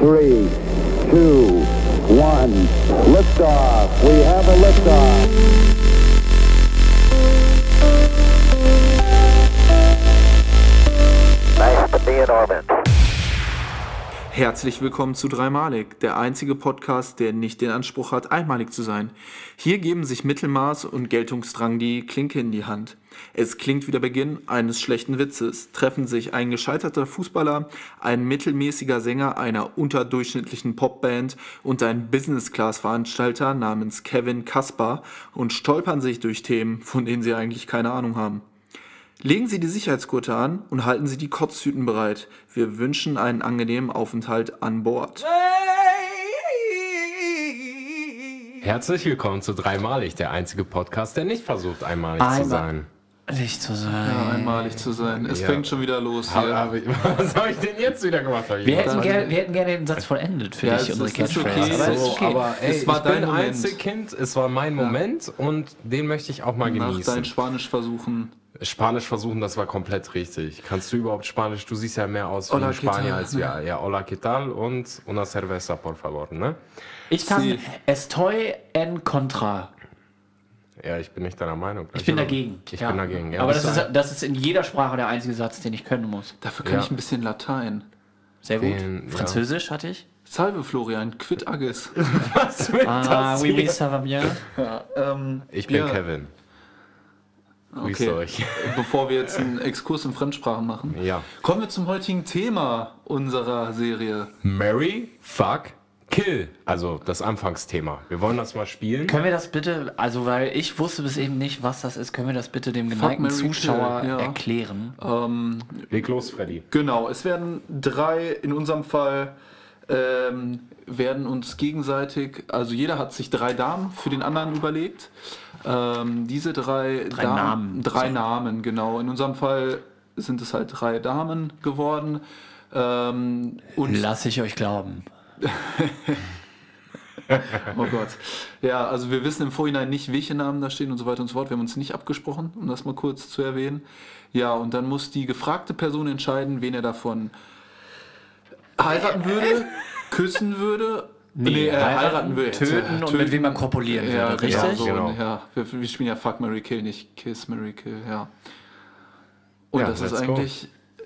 three, two, one. Liftoff. We have a liftoff. Nice to be in orbit. Herzlich willkommen zu Dreimalig, der einzige Podcast, der nicht den Anspruch hat, einmalig zu sein. Hier geben sich Mittelmaß und Geltungsdrang die Klinke in die Hand. Es klingt wie der Beginn eines schlechten Witzes. Treffen sich ein gescheiterter Fußballer, ein mittelmäßiger Sänger einer unterdurchschnittlichen Popband und ein Business-Class-Veranstalter namens Kevin Kaspar und stolpern sich durch Themen, von denen sie eigentlich keine Ahnung haben. Legen Sie die Sicherheitsgurte an und halten Sie die Kotztüten bereit. Wir wünschen einen angenehmen Aufenthalt an Bord. Herzlich willkommen zu Dreimalig, der einzige Podcast, der nicht versucht, einmalig zu Einmal- sein. Nicht zu sein. Ja, einmalig zu sein. Es Ja. fängt schon wieder los Hab, hier. hab ich, was habe ich denn jetzt wieder gemacht? Wir hätten, gerne, wir hätten gerne den Satz vollendet für Ja, dich, es unsere Catchphrase. okay. So, okay. aber ey, Es war ich dein bin Moment. Einzelkind, es war mein Moment und den möchte ich auch mal Nach genießen. deinen Spanisch versuchen. Spanisch versuchen, das war komplett richtig. Kannst du überhaupt Spanisch? Du siehst ja mehr aus wie Hola, ein ¿qué Spanier als wir. Ja, hola, ¿qué tal? Und una cerveza, por favor, ne? ich kann Sie- Estoy en contra. Ja, ich bin nicht deiner Meinung. Ich bin dagegen. Ich ja. bin dagegen, ja. Aber das ist, das ist in jeder Sprache der einzige Satz, den ich können muss. Dafür kann Ja. ich ein bisschen Latein. Sehr gut. Den- ja. Französisch hatte ich. Salve Florian, quid agis. Was will Ah, das oui, oui, ça va bien. ja, ähm, Ich bin ja, Kevin. Grüßt Okay. euch. Bevor wir jetzt einen Exkurs in Fremdsprachen machen, Ja. kommen wir zum heutigen Thema unserer Serie. Mary, fuck, kill. Also das Anfangsthema. Wir wollen das mal spielen. Können wir das bitte, also weil ich wusste bis eben nicht, was das ist, können wir das bitte dem geneigten Mary, kill, Zuschauer ja. erklären? Ähm, Leg los, Freddy. Genau, es werden drei, in unserem Fall ähm, werden uns gegenseitig, also jeder hat sich drei Damen für den anderen überlegt. Ähm, diese drei, Drei Namen. Drei So. Namen, genau. In unserem Fall sind es halt drei Damen geworden. Ähm, und Lass ich euch glauben. Oh Gott. Ja, also wir wissen im Vorhinein nicht, welche Namen da stehen und so weiter und so fort. Wir haben uns nicht abgesprochen, um das mal kurz zu erwähnen. Ja, und dann muss die gefragte Person entscheiden, wen er davon heiraten würde, küssen würde. Nee, äh, heiraten, würde. töten und mit wem man kopulieren würde, ja, richtig? Ja, so, Genau. ja. Wir, wir spielen ja Fuck, Mary Kill, nicht Kiss, Mary Kill, ja. Und Ja, das ist let's go.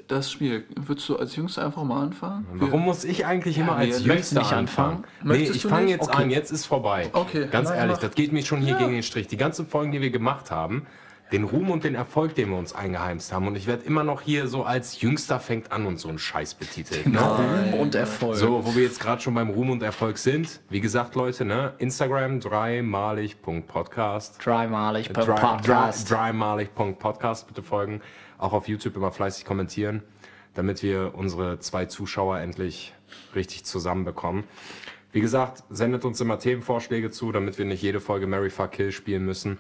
Das Spiel. Würdest du als Jüngster einfach mal anfangen? Wir- Warum muss ich eigentlich immer als wir- möchtest du Jüngster nicht anfangen? anfangen? Nee, ich fange jetzt Okay. an, jetzt ist vorbei. Okay. Ganz Nein, ehrlich, mach. das geht mir schon hier gegen den Strich. Die ganzen Folgen, die wir gemacht haben, den Ruhm und den Erfolg, den wir uns eingeheimst haben. Und ich werde immer noch hier so als Jüngster fängt an und so ein Scheiß betitelt. Ne? Ruhm und Erfolg. So, wo wir jetzt gerade schon beim Ruhm und Erfolg sind. Wie gesagt, Leute, ne? Instagram dreimalig.podcast. Dreimalig per Dry- Podcast. dry- Dreimalig.podcast bitte folgen. Auch auf YouTube immer fleißig kommentieren, damit wir unsere zwei Zuschauer endlich richtig zusammenbekommen. Wie gesagt, sendet uns immer Themenvorschläge zu, damit wir nicht jede Folge Mary Fuck Kill spielen müssen.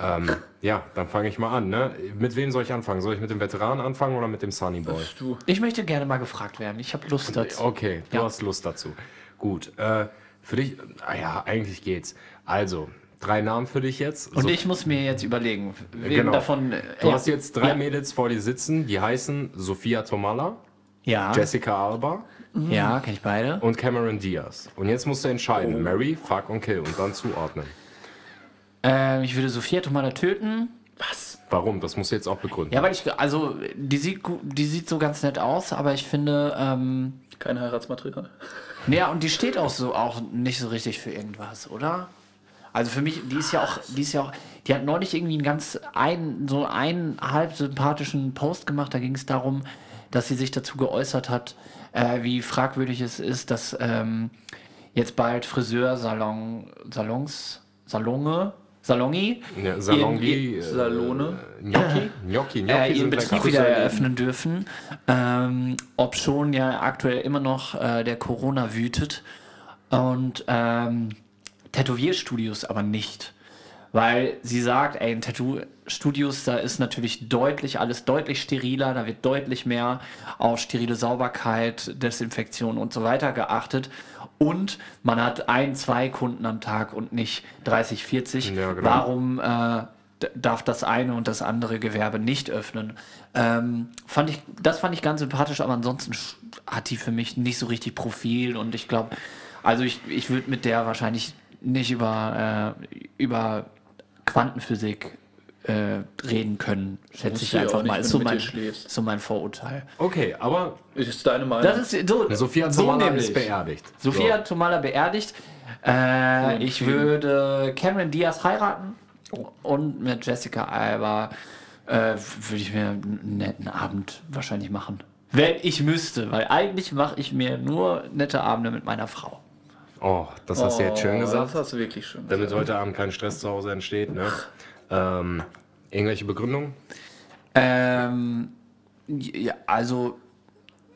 Ähm, ja, dann fange ich mal an. Ne? Mit wem soll ich anfangen? Soll ich mit dem Veteranen anfangen oder mit dem Sunny Boy? Du. Ich möchte gerne mal gefragt werden. Ich habe Lust dazu. Okay, du Ja. hast Lust dazu. Gut, äh, für dich, ah ja, eigentlich geht's. Also, drei Namen für dich jetzt. Und So- ich muss mir jetzt überlegen, wem Genau. davon. äh, Du ja. hast jetzt drei ja. Mädels vor dir sitzen, die heißen Sophia Tomala, Ja, Jessica Alba ja kenne ich beide. und Cameron Diaz. Und jetzt musst du entscheiden, Mary, Fuck und Kill und dann zuordnen. Ähm, ich würde Sophia Tomala töten. Warum? Das musst du jetzt auch begründen. Ja, weil ich, also, die sieht, die sieht so ganz nett aus, aber ich finde, ähm, Kein Heiratsmaterial. ja, und die steht auch so auch nicht so richtig für irgendwas, oder? Also für mich, die ist ja auch, die ist ja auch, die hat neulich irgendwie einen ganz ein, so einen halb sympathischen Post gemacht. Da ging es darum, dass sie sich dazu geäußert hat, äh, wie fragwürdig es ist, dass ähm, jetzt bald Friseursalon, Salons, Salonge, Salongi, Ja, Salongi, äh, Salone. Gnocchi, Gnocchi, Gnocchi äh, ihren Betrieb lecker. wieder eröffnen dürfen, ähm, ob schon ja aktuell immer noch äh, der Corona wütet und ähm, Tätowierstudios aber nicht. Weil sie sagt, ey, in Tattoo-Studios, da ist natürlich deutlich, alles deutlich steriler, da wird deutlich mehr auf sterile Sauberkeit, Desinfektion und so weiter geachtet. Und man hat ein, zwei Kunden am Tag und nicht 30, 40. Ja, genau. Warum äh, darf das eine und das andere Gewerbe nicht öffnen. Ähm, fand ich, das fand ich ganz sympathisch, aber ansonsten hat die für mich nicht so richtig Profil und ich glaube, also ich, ich würde mit der wahrscheinlich nicht über, äh, über Quantenphysik äh, reden können, schätze ich einfach mal. Ist so mein, so mein Vorurteil. Okay, aber Ist deine Meinung? Das ist so, Sophia so Tomala nämlich. ist beerdigt. Sophia Tomala beerdigt. Äh, ich würde Cameron Diaz heiraten und mit Jessica Alba äh, würde ich mir einen netten Abend wahrscheinlich machen. Wenn ich müsste, weil eigentlich mache ich mir nur nette Abende mit meiner Frau. Oh, das hast du jetzt schön gesagt. Das hast du wirklich schön Damit gesagt. heute Abend kein Stress zu Hause entsteht. Ne? Ähm, irgendwelche Begründungen? Ähm, ja, also,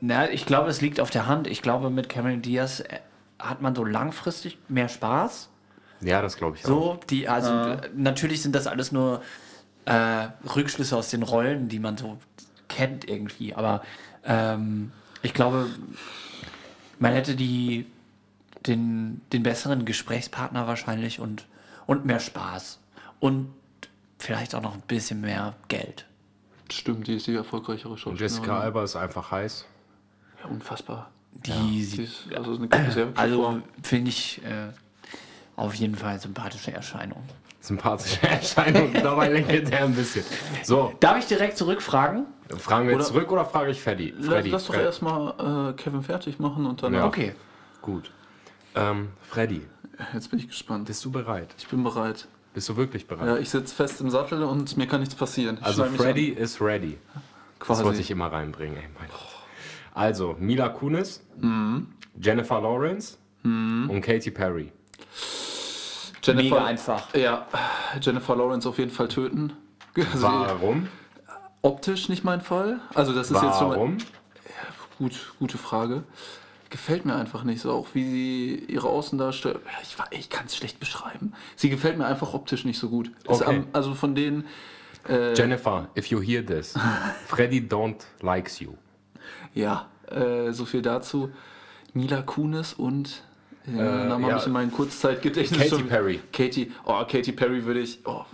na, ich glaube, es liegt auf der Hand. Ich glaube, mit Cameron Diaz äh, hat man so langfristig mehr Spaß. Ja, das glaube ich auch. So, die, also äh, natürlich sind das alles nur äh, Rückschlüsse aus den Rollen, die man so kennt irgendwie, aber ähm, ich glaube, man hätte die den, den besseren Gesprächspartner wahrscheinlich und, und mehr Spaß. Und vielleicht auch noch ein bisschen mehr Geld. Stimmt, die ist die erfolgreichere Schauspielerin. Jessica Alba ist einfach heiß. Ja, unfassbar. Die Sie sieht, ist also eine sehr also finde ich äh, auf jeden Fall sympathische Erscheinung. Sympathische Erscheinung. Dabei lächelt er ein bisschen. So, Darf ich direkt zurückfragen? fragen wir jetzt Oder- zurück oder frage ich Freddy? Lass, Freddy. lass doch Fred- erstmal äh, Kevin fertig machen und dann. Ja. Okay. Gut. Ähm, Freddy, Jetzt bin ich gespannt. bist du bereit? Ich bin bereit. Bist du wirklich bereit? Ja, ich sitze fest im Sattel und mir kann nichts passieren. Ich also Freddy ist ready. an. Das quasi. wollte ich immer reinbringen. Ey. Also, Mila Kunis, Mhm. Jennifer Lawrence und Katy Perry. Jennifer, Mega einfach. Ja, Jennifer Lawrence auf jeden Fall töten. Also, Warum? optisch nicht mein Fall. Also das ist jetzt schon mal, Warum? gut, gute Frage. Gefällt mir einfach nicht so, auch wie sie ihre Außendarstellung. Ja, Ich, ich kann es schlecht beschreiben. Sie gefällt mir einfach optisch nicht so gut. Okay. am, also von denen. Äh, Jennifer, if you hear this, Freddy don't likes you. Ja, äh, so viel dazu. Mila Kunis und äh, Namen ja. habe ich in meinem Kurzzeitgedächtnis Katy schon- Perry. Katy, oh, Katy Perry würde ich. Oh.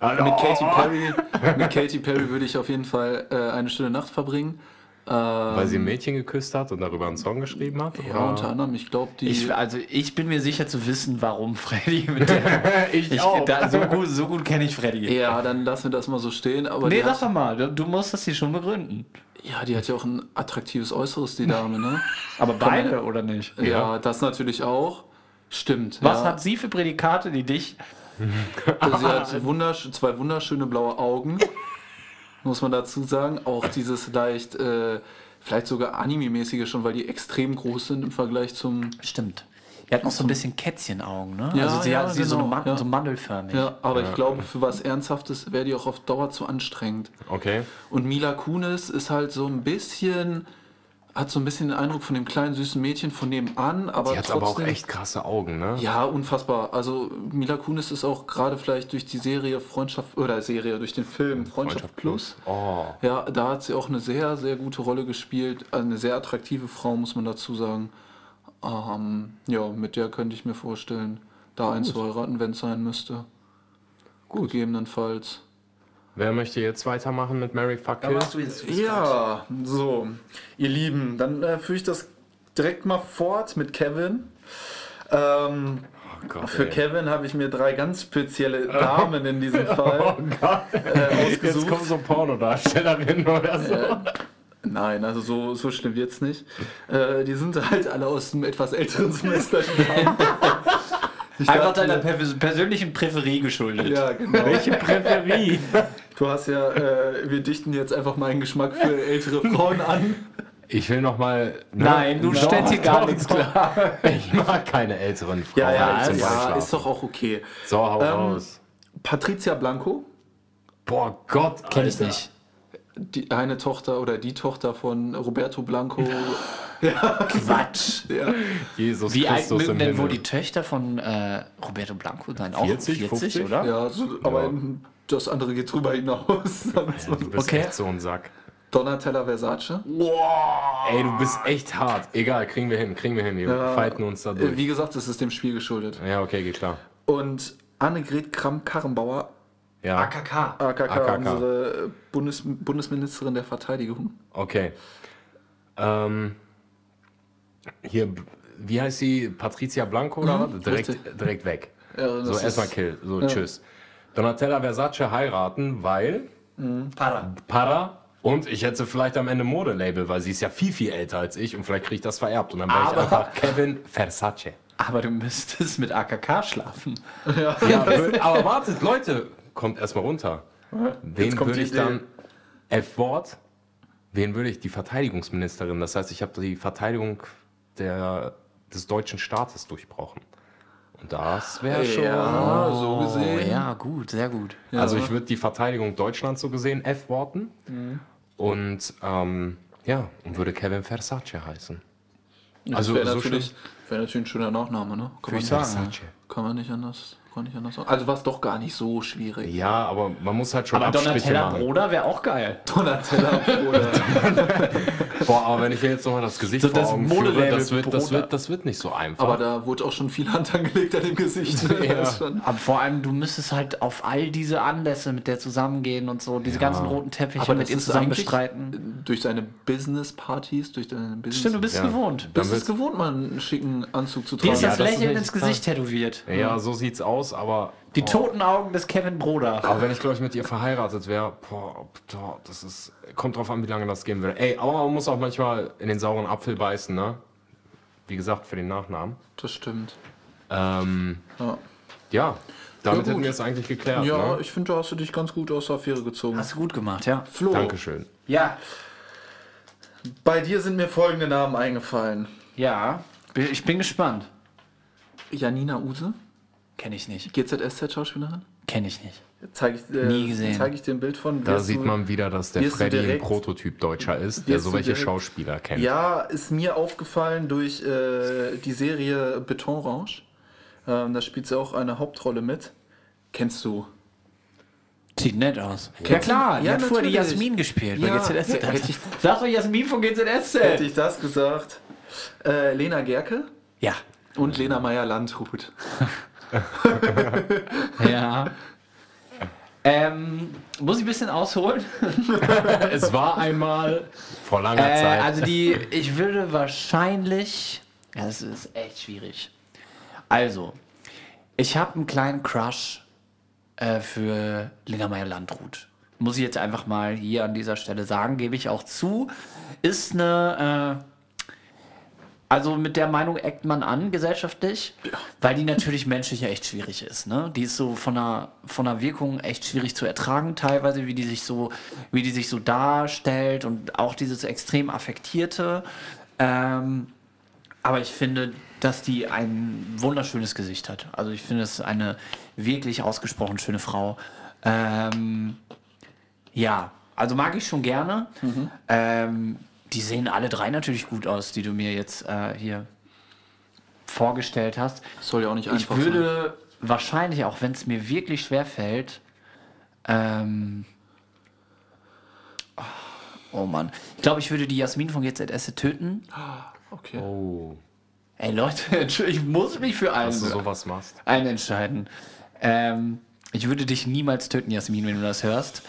Ah, Mit oh. Katy Perry, mit Katy Perry würde ich auf jeden Fall äh, eine schöne Nacht verbringen. Weil sie ein Mädchen geküsst hat und darüber einen Song geschrieben hat? Ja, oder? unter anderem, ich glaube, die. Ich, also ich bin mir sicher zu wissen, warum Freddy mit der. ich, Ich, auch. da, so gut, so gut kenne ich Freddy. ja, dann lassen wir das mal so stehen. Aber Nee, sag doch mal, du, du musst das hier schon begründen. ja, die hat ja auch ein attraktives Äußeres, die Dame, ne? Aber beide oder nicht? Ja, das natürlich auch. Stimmt. Was ja. hat sie für Prädikate, die dich. Also sie hat wundersch zwei wunderschöne blaue Augen, muss man dazu sagen. Auch dieses leicht, äh, vielleicht sogar anime-mäßige schon, weil die extrem groß sind im Vergleich zum. Stimmt. Die hat noch so ein bisschen Kätzchenaugen, ne? Ja, also sie ja, hat sie so, eine genau, Man ja. so mandelförmig. Ja, aber ich glaube, für was Ernsthaftes wäre die auch auf Dauer zu anstrengend. Okay. Und Mila Kunis ist halt so ein bisschen, hat so ein bisschen den Eindruck von dem kleinen süßen Mädchen von nebenan, aber Die hat trotzdem. aber auch echt krasse Augen, ne? Ja, unfassbar. Also Mila Kunis ist auch gerade vielleicht durch die Serie Freundschaft oder Serie durch den Film Freundschaft, Plus. Oh. Ja, da hat sie auch eine sehr, sehr gute Rolle gespielt. Also Eine sehr attraktive Frau, muss man dazu sagen. Ähm, ja, mit der könnte ich mir vorstellen, da einzuheiraten, wenn es sein müsste. Gut. Gegebenenfalls. Wer möchte jetzt weitermachen mit Mary Fuck Kill? jetzt Ja, so, ihr Lieben, dann äh, führe ich das direkt mal fort mit Kevin. Ähm, Oh Gott, für ey. Kevin habe ich mir drei ganz spezielle Damen in diesem Fall äh, Jetzt ausgesucht. kommen so Pornodarstellerinnen oder so. Nein, also so, so schlimm wird's nicht. Äh, die sind halt alle aus einem etwas älteren Semester. Ich Einfach dachte deiner mir- per persönlichen Präferie geschuldet. Ja, genau. Welche Präferie? Du hast ja, äh, wir dichten jetzt einfach meinen Geschmack für ältere Frauen an. Ich will noch mal. ne? Nein, du Doch, stellst hier gar nichts klar. Ich mag keine älteren Frauen. Ja, ja, ja, ist doch auch okay. So, hau Ähm, raus. Patricia Blanco, Boah, Gott. Kenn ich nicht. die eine Tochter oder die Tochter von Roberto Blanco. Quatsch. Ja. Jesus Wie alt Christus mögen im denn wohl die Töchter von äh, Roberto Blanco sein? Auch 40, 40, 50? oder? Ja, so, aber Ja. das andere geht drüber hinaus. Du bist Okay. echt so ein Sack. Donatella Versace. Ey, du bist echt hart. Egal, kriegen wir hin, kriegen wir hin. Wir Ja. fighten uns da Äh, durch. Wie gesagt, das ist dem Spiel geschuldet. Ja, okay, geht klar. Und Annegret Kramp-Karrenbauer Ja, AKK. AKK, AKK. unsere Bundes Bundesministerin der Verteidigung. okay. Ähm, hier, wie heißt sie? Patricia Blanco oder was? Direkt, richtig. direkt weg. Ja, so erstmal Kill, so tschüss. Donatella Versace heiraten, weil Para. Para und ich hätte vielleicht am Ende Modelabel, weil sie ist ja viel, viel älter als ich und vielleicht kriege ich das vererbt und dann wäre ich Aber- einfach Kevin Versace. Aber du müsstest mit AKK schlafen. Ja, wür- aber wartet, Leute, kommt erstmal runter. Wen würde ich dann, F-Wort, wen würde ich? Die Verteidigungsministerin. Das heißt, ich habe die Verteidigung der, des deutschen Staates durchbrochen. Und das wäre schon... Ja, so gesehen. Ja, gut, sehr gut. Also ich würde die Verteidigung Deutschlands so gesehen F-Worten. Mhm. Und ähm, ja, und würde Kevin Versace heißen. Das Also wäre so natürlich, wär natürlich ein schöner Nachname, ne? Kann, man ich nicht, sagen. Versace. kann man nicht anders. Kann nicht anders sagen. Also war es doch gar nicht so schwierig. Ja, aber man muss halt schon Aber Abstriche Donatella machen. Broder wäre auch geil. Donatella Bruder. Boah, aber wenn ich mir jetzt nochmal das Gesicht So vor das Augen führe, das wird, das, wird, das wird nicht so einfach. Aber da wurde auch schon viel Hand angelegt an dem Gesicht. ne? Ja. Das ist Aber vor allem, du müsstest halt auf all diese Anlässe mit der zusammengehen und so, diese ganzen roten Teppiche Aber mit das ihr ist zusammen bestreiten. durch seine Business-Partys, durch deine Business... Stimmt, du bist Ja. gewohnt. bist Dann es gewohnt, mal einen schicken Anzug zu Dir tragen. ist Ja, das das ist Lächeln ins Gesicht tätowiert. ja, so sieht's aus, aber. Die boah. toten Augen des Kevin Broder. Aber wenn ich, glaube ich, mit ihr verheiratet wäre, boah, boah, das ist. Kommt drauf an, wie lange das gehen würde. Ey, aber man muss auch manchmal in den sauren Apfel beißen, ne? Wie gesagt, für den Nachnamen. Das stimmt. Ähm, Ja, ja, damit gut. hätten wir es eigentlich geklärt. ja ne? ich finde, da hast du dich ganz gut aus der Affäre gezogen. Hast du gut gemacht, ja. Flo, Dankeschön. Ja, bei dir sind mir folgende Namen eingefallen. ja. Ich bin gespannt. Janina Use, Kenne ich nicht. GZSZ-Schauspielerin. Kenne ich nicht. Zeige ich, äh, Nie gesehen. Zeige ich dir ein Bild von. Da sieht du- man wieder, dass der Freddy ein direkt- Prototyp Deutscher ist, der so welche direkt- Schauspieler kennt. Ja, ist mir aufgefallen durch äh, die Serie Betonrange. Ähm, da spielt sie auch eine Hauptrolle mit. Kennst du? Sieht nett aus. Ja klar, die Ja, hat vorher die. Jasmin gespielt Ja, bei GZSZ. ja, hätte ich- Sag doch Jasmin von GZSZ. Hätte ich das gesagt? Äh, Lena Gerke Ja. und Lena Meyer-Landrut. Ja. ähm, muss ich ein bisschen ausholen? Es war einmal vor langer Äh, Zeit. also die, ich würde wahrscheinlich, ja, das ist echt schwierig. Also, ich habe einen kleinen Crush äh, für Lena Meyer-Landrut. Muss ich jetzt einfach mal hier an dieser Stelle sagen, gebe ich auch zu. Ist eine, äh, also mit der Meinung eckt man an gesellschaftlich, weil die natürlich menschlich ja echt schwierig ist. Ne? Die ist so von der, von der Wirkung echt schwierig zu ertragen, teilweise, wie die sich so, wie die sich so darstellt und auch dieses extrem affektierte. Ähm, aber ich finde, dass die ein wunderschönes Gesicht hat. Also ich finde es eine wirklich ausgesprochen schöne Frau. Ähm, ja, also mag ich schon gerne. Ähm, die sehen alle drei natürlich gut aus, die du mir jetzt äh, hier vorgestellt hast. Soll ja auch nicht Ich einfach sein. würde wahrscheinlich, auch wenn es mir wirklich schwer fällt, ähm, oh Mann, ich glaube, ich würde die Jasmin von GZS töten. Okay. oh, Ey Leute, ich muss mich für einen, dass du sowas machst. einen entscheiden. Ähm, ich würde dich niemals töten, Jasmin, wenn du das hörst.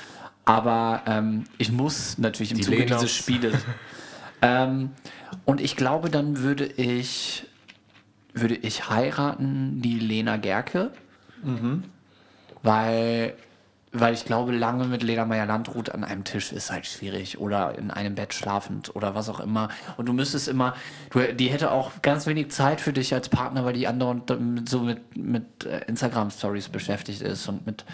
Aber ähm, ich muss natürlich im Die Zuge Lenas. dieses Spieles. ähm, und ich glaube, dann würde ich würde ich heiraten die Lena Gerke. Weil, weil ich glaube, lange mit Lena Meyer-Landrut an einem Tisch ist halt schwierig. Oder in einem Bett schlafend oder was auch immer. Und du müsstest immer, du, die hätte auch ganz wenig Zeit für dich als Partner, weil die mit- so mit, mit äh, Instagram-Stories beschäftigt ist und mit,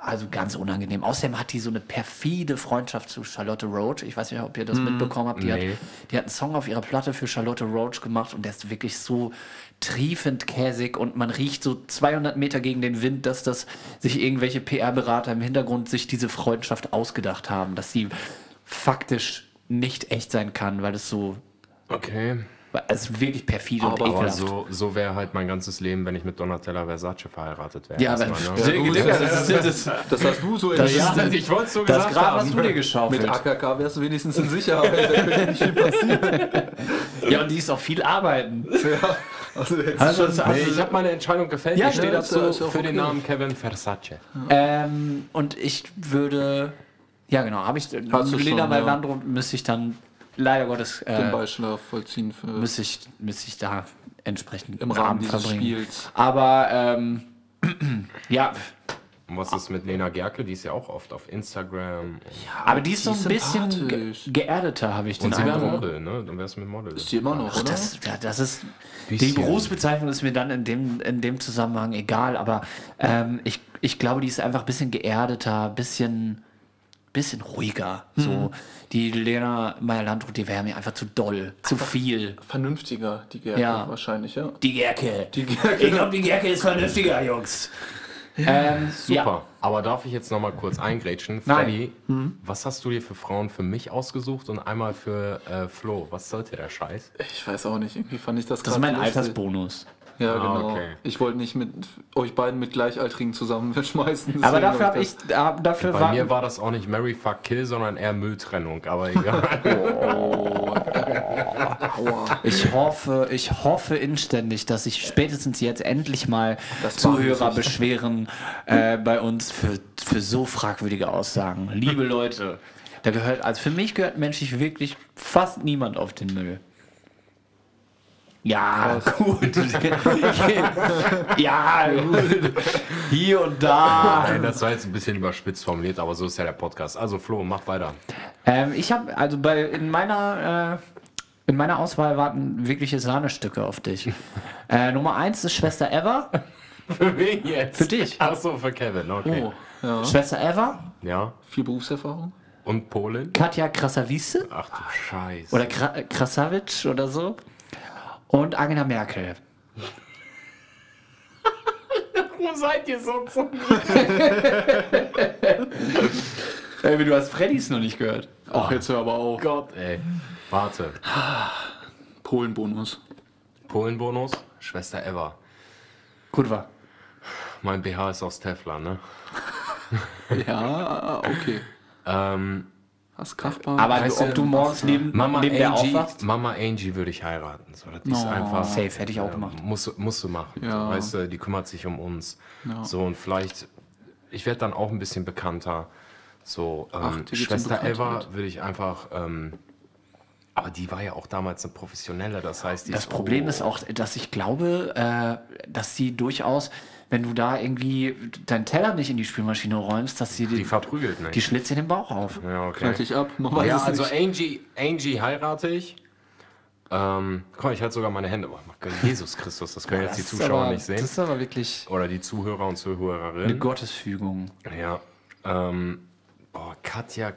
also ganz unangenehm. Außerdem hat die so eine perfide Freundschaft zu Charlotte Roach. Ich weiß nicht, ob ihr das mitbekommen habt. Die, nee. hat, die hat einen Song auf ihrer Platte für Charlotte Roach gemacht und der ist wirklich so triefend käsig und man riecht so 200 Meter gegen den Wind, dass das sich irgendwelche PR-Berater im Hintergrund sich diese Freundschaft ausgedacht haben, dass sie faktisch nicht echt sein kann, weil es so, Okay. Es wirklich perfide und Aber- Aber ekelhaft. so, so wäre halt mein ganzes Leben, wenn ich mit Donatella Versace verheiratet wäre. ja, aber Erstmal, ne? Das ist das, Das hast du so Das entschieden. ist- ich wollte es so das gesagt Grab hast haben. du dir Mit geschaufelt. AKK wärst du wenigstens in Sicherheit. Da könnte nicht viel passieren. Ja, und die ist auch viel arbeiten. Also, jetzt Also, also- Nee, ich habe meine Entscheidung gefällt. Ja, ich stehe ja, ist dazu ja- ja für den okay. Namen Kevin Versace. Ähm, und ich würde, ja genau, habe ich, Hast Lena schon, bei ja. Müsste ich dann, leider Gottes, den äh, Beischlaf vollziehen für müsste ich, müsste ich da entsprechend im Rahmen Abend dieses verbringen. Spiels. Aber, ähm, ja, Und was ist mit Lena Gerke? Die ist ja auch oft auf Instagram. Und, aber die ist so ein bisschen ge geerdeter, habe ich den und sie wäre Eindruck. Model, ne? Dann wär's mit Model. Ist die immer noch, oder? Das, ja, das ist die. Berufsbezeichnung ist mir dann in dem, in dem Zusammenhang egal, aber ähm, ich, ich glaube, die ist einfach ein bisschen geerdeter, bisschen, bisschen ruhiger. Mhm. So, die Lena Meyer-Landrut, die wäre mir einfach zu doll, zu viel. Vernünftiger, die Gerke Ja. wahrscheinlich, ja. Die Gerke. Die Gerke. Ich glaube, die Gerke ist vernünftiger, Jungs. Ähm, Super. Ja. Aber darf ich jetzt noch mal kurz eingrätschen? Nein. Freddy, was hast du dir für Frauen für mich ausgesucht und einmal für äh, Flo? Was sollte der Scheiß? Ich weiß auch nicht, irgendwie fand ich das Das ist mein lustig. Altersbonus. Ja, Ah, genau. okay. Ich wollte nicht mit euch beiden mit Gleichaltrigen zusammenschmeißen. Aber dafür hab habe ich, da- dafür Bei war, mir war das auch nicht Mary Fuck Kill, sondern eher Mülltrennung. Aber egal. Aua. Ich hoffe, ich hoffe inständig, dass sich spätestens jetzt endlich mal Das Zuhörer beschweren äh, bei uns für, für so fragwürdige Aussagen. Liebe Leute, da gehört, also für mich gehört menschlich wirklich fast niemand auf den Müll. Ja, gut. ja, gut. Hier und da. Nein, das war jetzt ein bisschen überspitzt formuliert, aber so ist ja der Podcast. Also Flo, mach weiter. Ähm, ich habe, also bei, in meiner, äh, in meiner Auswahl warten wirkliche Sahnestücke auf dich. äh, Nummer eins ist Schwester Eva. Für wen jetzt? Für dich. Ach so, für Kevin, okay. Oh, ja. Schwester Eva, Ja. Viel Berufserfahrung? Und Polen? Katja Krasavice Ach du Scheiße. oder Kra Krasavitsch oder so und Angela Merkel. Warum seid ihr so zum Ey, du hast Freddys noch nicht gehört. Ach, jetzt hör aber auf. Gott, ey. Warte. Polenbonus. Polen-Bonus? Schwester Eva. Gut war. Mein BH ist aus Teflon, ne? Ja, okay. Ähm, Hast Kachbar. Aber Weißt du, du, ob du morgens neben, Mama neben der Angie, aufwachst? Mama Angie würde ich heiraten. So, das ist Oh. einfach. Safe, hätte ich auch Ja, gemacht. Musst, du- musst du machen. Ja. So, weißt du, die kümmert sich um uns. So, und vielleicht, ich werde dann auch ein bisschen bekannter. So, ähm, Ach, Schwester Eva würde ich einfach, ähm, aber die war ja auch damals eine Professionelle, das heißt, die Das ist, Problem oh, ist auch, dass ich glaube, äh, dass sie durchaus, wenn du da irgendwie deinen Teller nicht in die Spülmaschine räumst, dass sie die die, verprügelt nicht. die schlitzt dir den Bauch auf. ja, okay. dich ab. Man weiß Ja, es also nicht. Angie, Angie heirate ich. Ähm, guck mal, ich halte sogar meine Hände. Oh, Jesus Christus, das können jetzt die Zuschauer aber, nicht sehen. Das ist aber wirklich Oder die Zuhörer und eine Zuhörerinnen. Gottesfügung. Ja. Ähm, boah, Katja,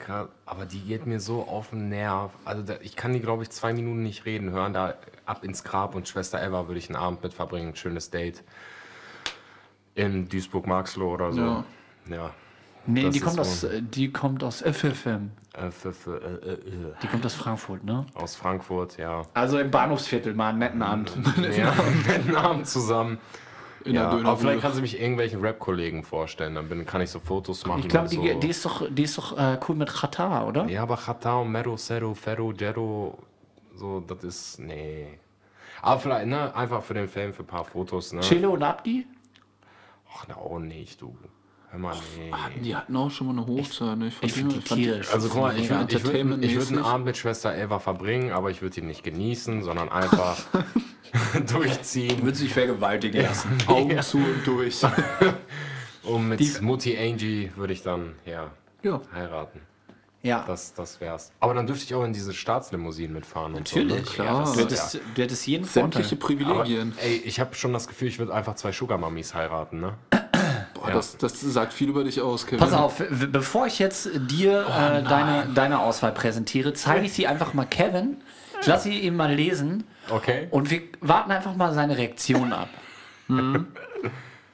aber die geht mir so auf den Nerv. Also da, ich kann die, glaube ich, zwei Minuten nicht reden hören. Da ab ins Grab und Schwester Eva würde ich einen Abend mit verbringen. Ein schönes Date. In Duisburg-Marxloh oder so. Ja. Ja. Nee, Das die ist kommt, so. aus, äh, die kommt aus FFM. Äh, für, für, äh, äh, äh. Die kommt aus Frankfurt, ne? Aus Frankfurt, ja. Also im Bahnhofsviertel mal einen netten Abend. ja. Einen Abend zusammen. In Ja, der aber vielleicht Dönerbude. kann sie mich irgendwelchen Rap-Kollegen vorstellen. Dann bin, kann ich so Fotos machen. Ich glaube, und die, so. die ist doch, die ist doch äh, cool mit Qatar, oder? Ja, aber Chata und Mero, Zero, Ferro, Jero, so, das ist, nee. Aber vielleicht, ne, einfach für den Film, für ein paar Fotos, ne? Chile und Abdi? Ach, na, auch nicht, du. Hör mal, nee. Die hatten auch schon mal eine Hochzeit. ne? Ich finde die tierisch. Also guck mal, ich würde ich würd, ich würd einen. Abend mit Schwester Eva verbringen, aber ich würde ihn nicht genießen, sondern einfach durchziehen, Würde sich vergewaltigen lassen. Augen zu und durch. und mit Die- Mutti Angie würde ich dann, ja, ja. heiraten. Ja, Das, das wär's. Aber dann dürfte ich auch in diese Staatslimousinen mitfahren und so. natürlich. Ne? klar. Ja, Das du, hättest, du hättest jeden Sämtliche Vorteil. Aber, Privilegien. ey, ich habe schon das Gefühl, ich würde einfach zwei Sugar Mummies heiraten, ne? Boah, das, das sagt viel über dich aus, Kevin. Pass auf, bevor ich jetzt dir äh, deine, deine Auswahl präsentiere, zeige ich sie einfach mal Kevin. Ich lasse sie ihm mal lesen Okay. und wir warten einfach mal seine Reaktion ab.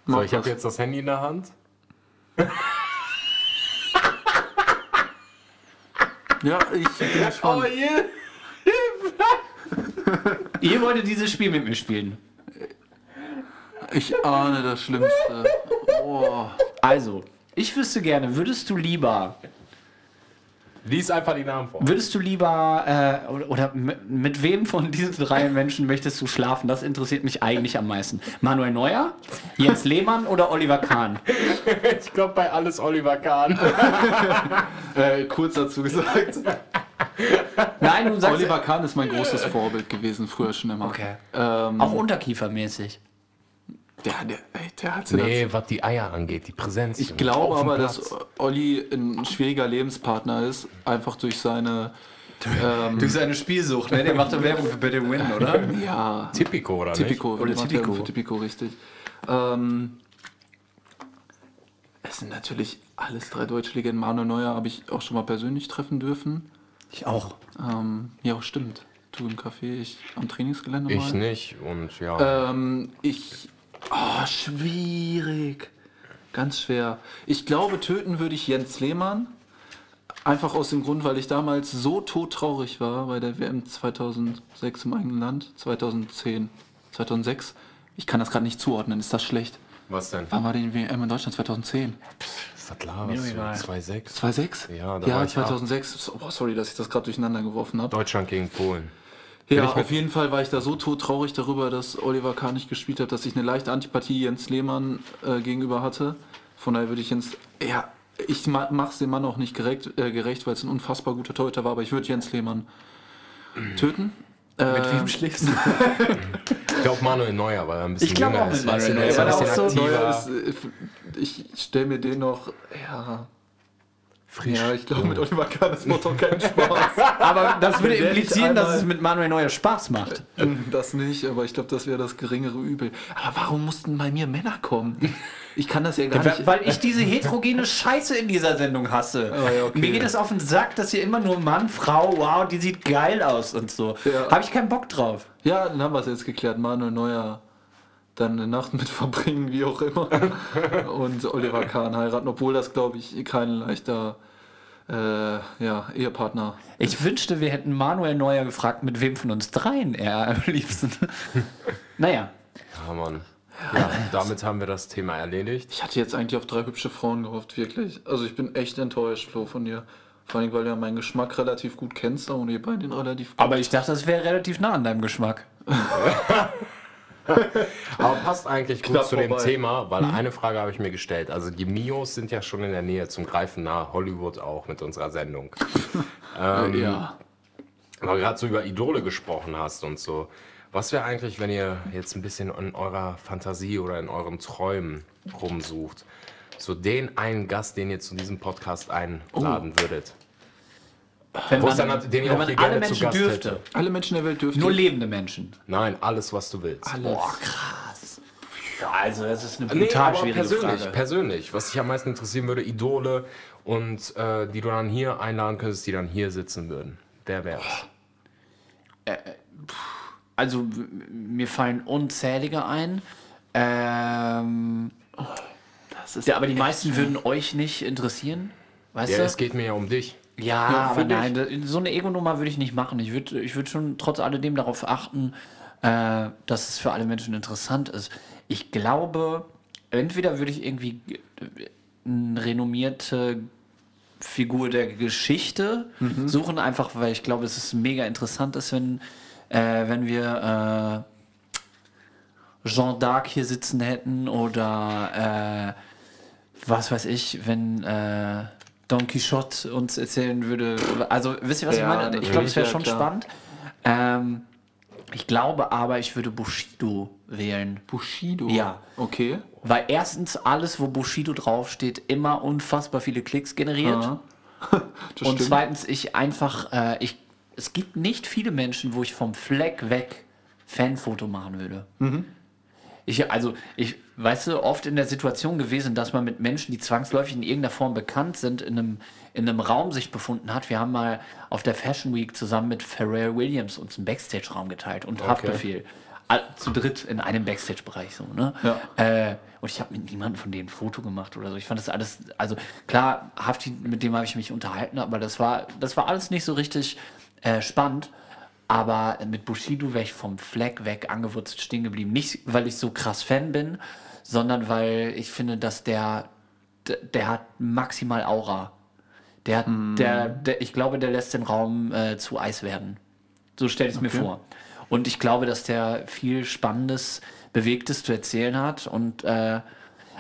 So, ich habe jetzt das Handy in der Hand. Ja, ich bin Oh, gespannt. Ihr wolltet dieses Spiel mit mir spielen. Ich ahne das Schlimmste. Oh. Also, ich wüsste gerne, würdest du lieber Lies einfach die Namen vor. Würdest du lieber äh, oder, mit wem von diesen drei Menschen möchtest du schlafen? Das interessiert mich eigentlich am meisten. Manuel Neuer, Jens Lehmann oder Oliver Kahn? Ich glaube bei alles Oliver Kahn. Äh, kurz dazu gesagt, Nein, du sagst Oliver Kahn ist mein großes Vorbild gewesen, früher schon immer. Okay. Ähm, auch unterkiefermäßig. Der, der, der hat nee. Nee, was die Eier angeht, die Präsenz. Ich glaube aber, Platz. dass Olli ein schwieriger Lebenspartner ist, einfach durch seine. Ähm, Durch seine Spielsucht, ne? Der macht doch Werbung für Better Win, oder? ja, Tipico, oder Tipico, Oder der macht Tipico. Werbung Für Tipico, richtig. Ähm, es sind natürlich alles drei deutsche Legenden. Manuel Neuer habe ich auch schon mal persönlich treffen dürfen. Ich auch. Ähm, ja, stimmt. Du im Café, ich am Trainingsgelände nicht? mal. Ich nicht und ja. Ähm, ich. Oh, schwierig. Ganz schwer. Ich glaube, töten würde ich Jens Lehmann. Einfach aus dem Grund, weil ich damals so todtraurig war bei der WM 2006 im eigenen Land. 2010, 2006. Ich kann das gerade nicht zuordnen. Ist das schlecht? Was denn? Wann war die WM in Deutschland? 2010? Was laberst Mir du? egal. 2-6? 2006? Ja, da war ja ich 2006. Oh, sorry, dass ich das gerade durcheinander geworfen habe. Deutschland gegen Polen. Ja, auf jeden Fall war ich da so todtraurig darüber, dass Oliver Kahn nicht gespielt hat, dass ich eine leichte Antipathie Jens Lehmann äh, gegenüber hatte. Von daher würde ich Jens, ja, ich ma mach's dem Mann auch nicht gerecht, äh, gerecht weil es ein unfassbar guter Torhüter war, aber ich würde Jens Lehmann töten. Äh, Mit wem schläfst du? Ich glaube Manuel Neuer, weil er ein bisschen Ich glaub jünger auch ist. Manuel Neuer, weil er auch so Neuer aktiver. ist, äh, ich stelle mir den noch, ja, frisch. ja, ich glaube mit Oliver Kahn, das macht doch keinen Spaß. Aber das würde implizieren, dass es mit Manuel Neuer Spaß macht. Das nicht, aber ich glaube, das wäre das geringere Übel. Aber warum mussten bei mir Männer kommen? Ich kann das ja gar nicht. Weil ich diese heterogene Scheiße in dieser Sendung hasse. Ja, okay. Mir geht es auf den Sack, dass hier immer nur Mann, Frau, wow, die sieht geil aus und so. Ja. Habe ich keinen Bock drauf. Ja, dann haben wir es jetzt geklärt. Manuel Neuer dann eine Nacht mit verbringen, wie auch immer. Und Oliver Kahn heiraten, obwohl das, glaube ich, kein leichter äh, ja, Ehepartner. Ich wünschte, wir hätten Manuel Neuer gefragt, mit wem von uns dreien er am liebsten. naja. Ja, Mann. Ja, damit haben wir das Thema erledigt. Ich hatte jetzt eigentlich auf drei hübsche Frauen gehofft, wirklich. Also ich bin echt enttäuscht, Flo, von dir. Vor allem, weil du ja meinen Geschmack relativ gut kennst und ihr beiden den relativ gut. Aber ich dachte, das wäre relativ nah an deinem Geschmack. Aber passt eigentlich gut Knapp zu dem vorbei. Thema, weil eine Frage habe ich mir gestellt. Also die Mios sind ja schon in der Nähe zum Greifen nah, Hollywood auch mit unserer Sendung. ähm, ja. Weil du gerade so über Idole gesprochen hast und so. Was wäre eigentlich, wenn ihr jetzt ein bisschen in eurer Fantasie oder in euren Träumen rumsucht? So den einen Gast, den ihr zu diesem Podcast einladen würdet. Wenn Wo ist dann, wenn man alle gerne zu Menschen Gast dürfte. hätte. Alle Menschen der Welt dürfen. Nur lebende Menschen. Nein, alles, was du willst. Alles. Boah, krass. Ja, also das ist eine Nee, brutal aber schwierige persönlich, Frage. persönlich. Was dich am meisten interessieren würde, Idole und äh, die du dann hier einladen könntest, die dann hier sitzen würden. Wer wär's? Also w- mir fallen unzählige ein. Ähm, Das ist ja, aber die meisten würden euch nicht interessieren. Weißt Ja, du? es geht mir ja um dich. Ja, aber finde nein, da- so eine Ego-Nummer würde ich nicht machen. Ich würde ich würd schon trotz alledem darauf achten, äh, dass es für alle Menschen interessant ist. Ich glaube, entweder würde ich irgendwie äh, eine renommierte Figur der Geschichte suchen, einfach weil ich glaube, dass es mega interessant ist, wenn, äh, wenn wir äh, Jean d'Arc hier sitzen hätten oder äh, was weiß ich, wenn äh, Don Quixote uns erzählen würde. Also, wisst ihr, was Ja, ich meine? Ich glaube, es wäre schon klar. spannend. Ähm, ich glaube aber, ich würde Bushido wählen. Bushido. Ja. Okay. Weil erstens alles, wo Bushido draufsteht, immer unfassbar viele Klicks generiert. Ja. Und stimmt. zweitens, ich einfach, äh, ich, es gibt nicht viele Menschen, wo ich vom Fleck weg Fanfoto machen würde. Mhm. Ich, also, ich, weißt du, oft in der Situation gewesen, dass man mit Menschen, die zwangsläufig in irgendeiner Form bekannt sind, in einem, in einem Raum sich befunden hat. Wir haben mal auf der Fashion Week zusammen mit Pharrell Williams uns einen Backstage-Raum geteilt und Haftbefehl. All- Zu dritt in einem Backstage-Bereich so, ne? Ja. Äh, und ich habe mit niemandem von denen ein Foto gemacht oder so. Ich fand das alles, also klar, Hafti, mit dem habe ich mich unterhalten, aber das war, das war alles nicht so richtig äh, spannend. Aber mit Bushido wäre ich vom Fleck weg angewurzelt stehen geblieben. Nicht, weil ich so krass Fan bin, sondern weil ich finde, dass der, der hat maximal Aura. Der, hat- der, der, ich glaube, der lässt den Raum äh, zu Eis werden. So stelle ich es mir vor. Und ich glaube, dass der viel Spannendes, Bewegtes zu erzählen hat. Und äh,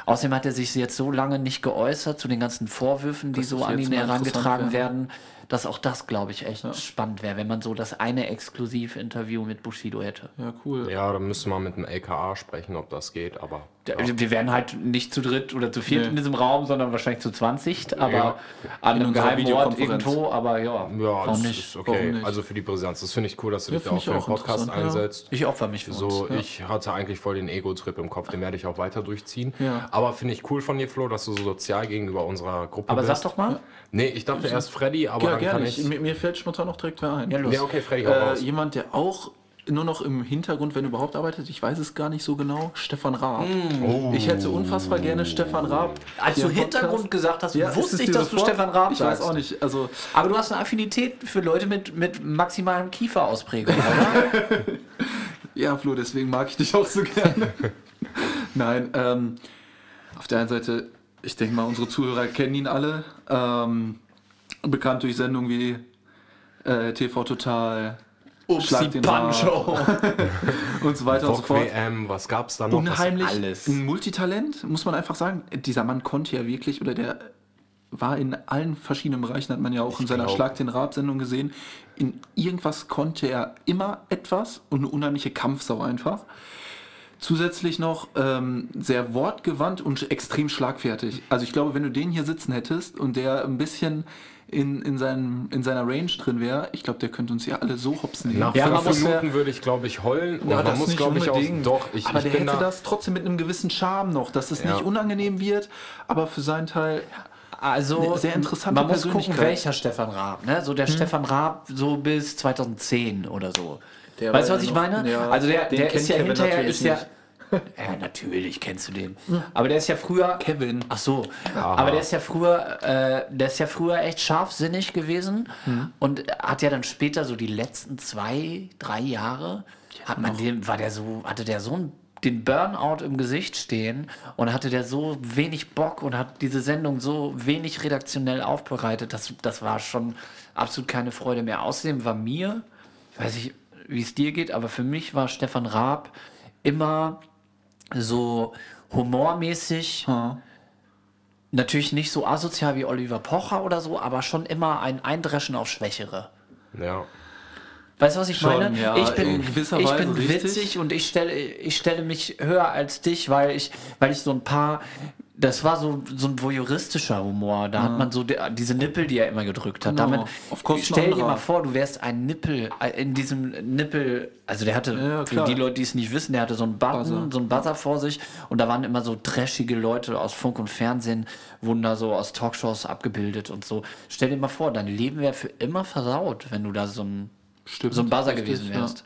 außerdem hat er sich jetzt so lange nicht geäußert zu den ganzen Vorwürfen, die Das so ist an ihn herangetragen interessant werden, dass auch das, glaube ich, echt spannend wäre, wenn man so das eine Exklusiv-Interview mit Bushido hätte. Ja, cool. Ja, da müsste man mit dem LKA sprechen, ob das geht, aber. Ja. Wir wären halt nicht zu dritt oder zu viert Nee. in diesem Raum, sondern wahrscheinlich zu 20, aber Ja. an In einem geheimen Ort irgendwo, aber ja, Ja, warum das nicht? ist okay. Nicht? Also für die Brisanz. Das finde ich cool, dass du Ja, dich da auch für den Podcast ja. einsetzt. Ich opfer mich für So, uns. ja. ich hatte eigentlich voll den Ego-Trip im Kopf, den werde ich auch weiter durchziehen. Ja. Aber finde ich cool von dir, Flo, dass du so sozial gegenüber unserer Gruppe Aber bist. sag doch mal. Nee, ich dachte erst Freddy, aber Ja, dann gerne. kann Ich, ich. mir, mir fällt spontan noch direkt wer ein. Ja, los. Ja, okay, Freddy, hau Äh, raus. jemand, der auch nur noch im Hintergrund, wenn überhaupt, arbeitet, ich weiß es gar nicht so genau, Stefan Raab. Ich hätte unfassbar gerne Stefan Raab. Mm. Als du im Podcast. Hintergrund gesagt hast, Ja, wusste ich, dass du sofort- Stefan Raab Ich weiß sagst. auch nicht. Also, Aber du hast eine Affinität für Leute mit, mit maximalem Kieferausprägung, oder? ja, Flo, deswegen mag ich dich auch so gerne. Nein, ähm, auf der einen Seite, ich denke mal, unsere Zuhörer kennen ihn alle. Ähm, bekannt durch Sendungen wie äh, TV Total, Schlag den Raab und so weiter und so fort. WM, was gab's da noch? Unheimlich alles. ein Multitalent, muss man einfach sagen. Dieser Mann konnte ja wirklich, oder der war in allen verschiedenen Bereichen, hat man ja auch in seiner glaub- Schlag den Rab-Sendung gesehen. In irgendwas konnte er immer etwas und eine unheimliche Kampfsau einfach. Zusätzlich noch ähm, sehr wortgewandt und extrem schlagfertig. Also ich glaube, wenn du den hier sitzen hättest und der ein bisschen in, in, seinem, in seiner Range drin wäre, ich glaube, der könnte uns ja alle so hopsen. Nach Ja, fünf Minuten würde ich, glaube ich, heulen. Und Ja, man muss, nicht glaube ich, auch. Doch, ich, aber ich der bin hätte da, das trotzdem mit einem gewissen Charme noch, dass es Ja. nicht unangenehm wird, aber für seinen Teil. Also, sehr interessante man muss gucken, welcher Stefan Raab. Ne? So der Stefan Raab so bis 2010 oder so. Der weißt du, was ich meine? ja, also der, der kennt ist ja Kevin hinterher, natürlich ist ja... nicht. Ja, natürlich kennst du den. Aber der ist ja früher... Kevin. Ach so, aber der ist ja früher, äh, der ist ja früher echt scharfsinnig gewesen und hat ja dann später so die letzten zwei, drei Jahre hat man dem, war der so, hatte der so ein, den Burnout im Gesicht stehen und hatte der so wenig Bock und hat diese Sendung so wenig redaktionell aufbereitet, das, das war schon absolut keine Freude mehr. Außerdem war mir, ich weiß nicht, wie es dir geht, aber für mich war Stefan Raab immer so humormäßig natürlich nicht so asozial wie Oliver Pocher oder so, aber schon immer ein Eindreschen auf Schwächere. ja. Weißt du, was ich Schon, meine? ja, ich bin, ich Weise bin richtig. witzig und ich stelle, ich stelle mich höher als dich, weil ich, weil ich so ein paar. Das war so, so ein voyeuristischer Humor. Da hat man so die, diese Nippel, die er immer gedrückt hat. Genau, Damit, stell dir mal vor, du wärst ein Nippel äh, in diesem Nippel. Also der hatte, Ja, für die Leute, die es nicht wissen, der hatte so einen Button, Buzzer. so einen Buzzer vor sich und da waren immer so trashige Leute aus Funk und Fernsehen, wurden da so aus Talkshows abgebildet und so. Stell dir mal vor, dein Leben wäre für immer versaut, wenn du da so ein Stimmt, so ein Buzzer gewesen wärst.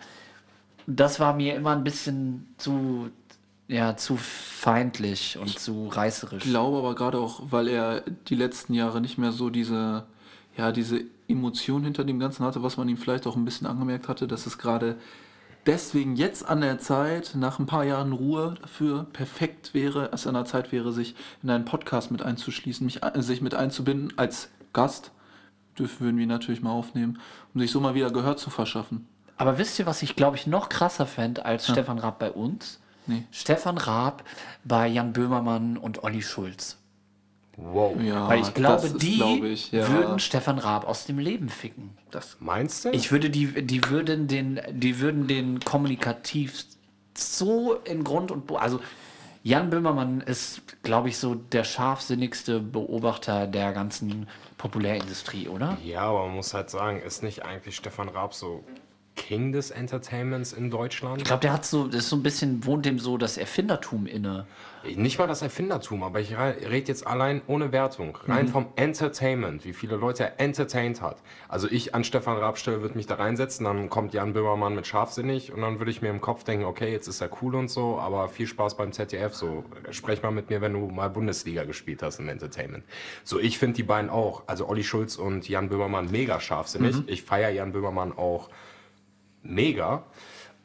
Das war mir immer ein bisschen zu, ja, zu feindlich und zu reißerisch. Ich glaube aber gerade auch, weil er die letzten Jahre nicht mehr so diese, ja, diese Emotion hinter dem Ganzen hatte, was man ihm vielleicht auch ein bisschen angemerkt hatte, dass es gerade deswegen jetzt an der Zeit, nach ein paar Jahren Ruhe dafür perfekt wäre, es an der Zeit wäre, sich in einen Podcast mit einzuschließen, mich, äh, sich mit einzubinden als Gast. Dürfen würden wir ihn natürlich mal aufnehmen, um sich so mal wieder Gehör zu verschaffen. Aber wisst ihr, was ich glaube ich noch krasser fände als Stefan Raab bei uns? Nee. Stefan Raab bei Jan Böhmermann und Olli Schulz. Wow. Ja, Weil ich glaube, die glaub ich, ja, würden Stefan Raab aus dem Leben ficken. das Meinst du? Ich würde die, die würden den, die würden den kommunikativ so in Grund und Bo also Jan Böhmermann ist, glaube ich, so der scharfsinnigste Beobachter der ganzen Populärindustrie, oder? ja, aber man muss halt sagen, ist nicht eigentlich Stefan Raab so King des Entertainments in Deutschland? Ich glaube, der hat so, das ist so ein bisschen, wohnt dem so das Erfindertum inne. Nicht mal das Erfindertum, aber ich rede jetzt allein ohne Wertung. Mhm. Rein vom Entertainment, wie viele Leute er entertained hat. Also ich an Stefan Raab Stelle würde mich da reinsetzen, dann kommt Jan Böhmermann mit Scharfsinnig und dann würde ich mir im Kopf denken, okay, jetzt ist er cool und so, aber viel Spaß beim ZDF. So, sprech mal mit mir, wenn du mal Bundesliga gespielt hast im Entertainment. So, ich finde die beiden auch, also Olli Schulz und Jan Böhmermann mega scharfsinnig. Ich feiere Jan Böhmermann auch mega.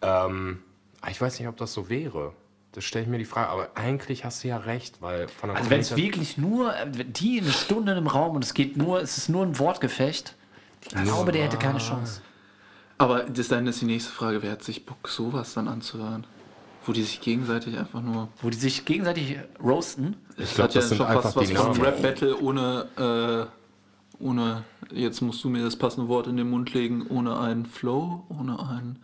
Ähm, aber ich weiß nicht, ob das so wäre. das stelle ich mir die Frage. Aber eigentlich hast du ja recht, weil von der Also wenn es wirklich nur, die eine Stunde im Raum und es geht nur, es ist nur ein Wortgefecht, ich glaube, der hätte keine Chance. Aber das dann ist die nächste Frage, wer hat sich Bock, sowas dann anzuhören? Wo die sich gegenseitig einfach nur. Wo die sich gegenseitig roasten. Ich glaube, ja das sind schon einfach fast was die von Namen. Rap-Battle ohne, äh, ohne, jetzt musst du mir das passende Wort in den Mund legen, ohne einen Flow, ohne einen.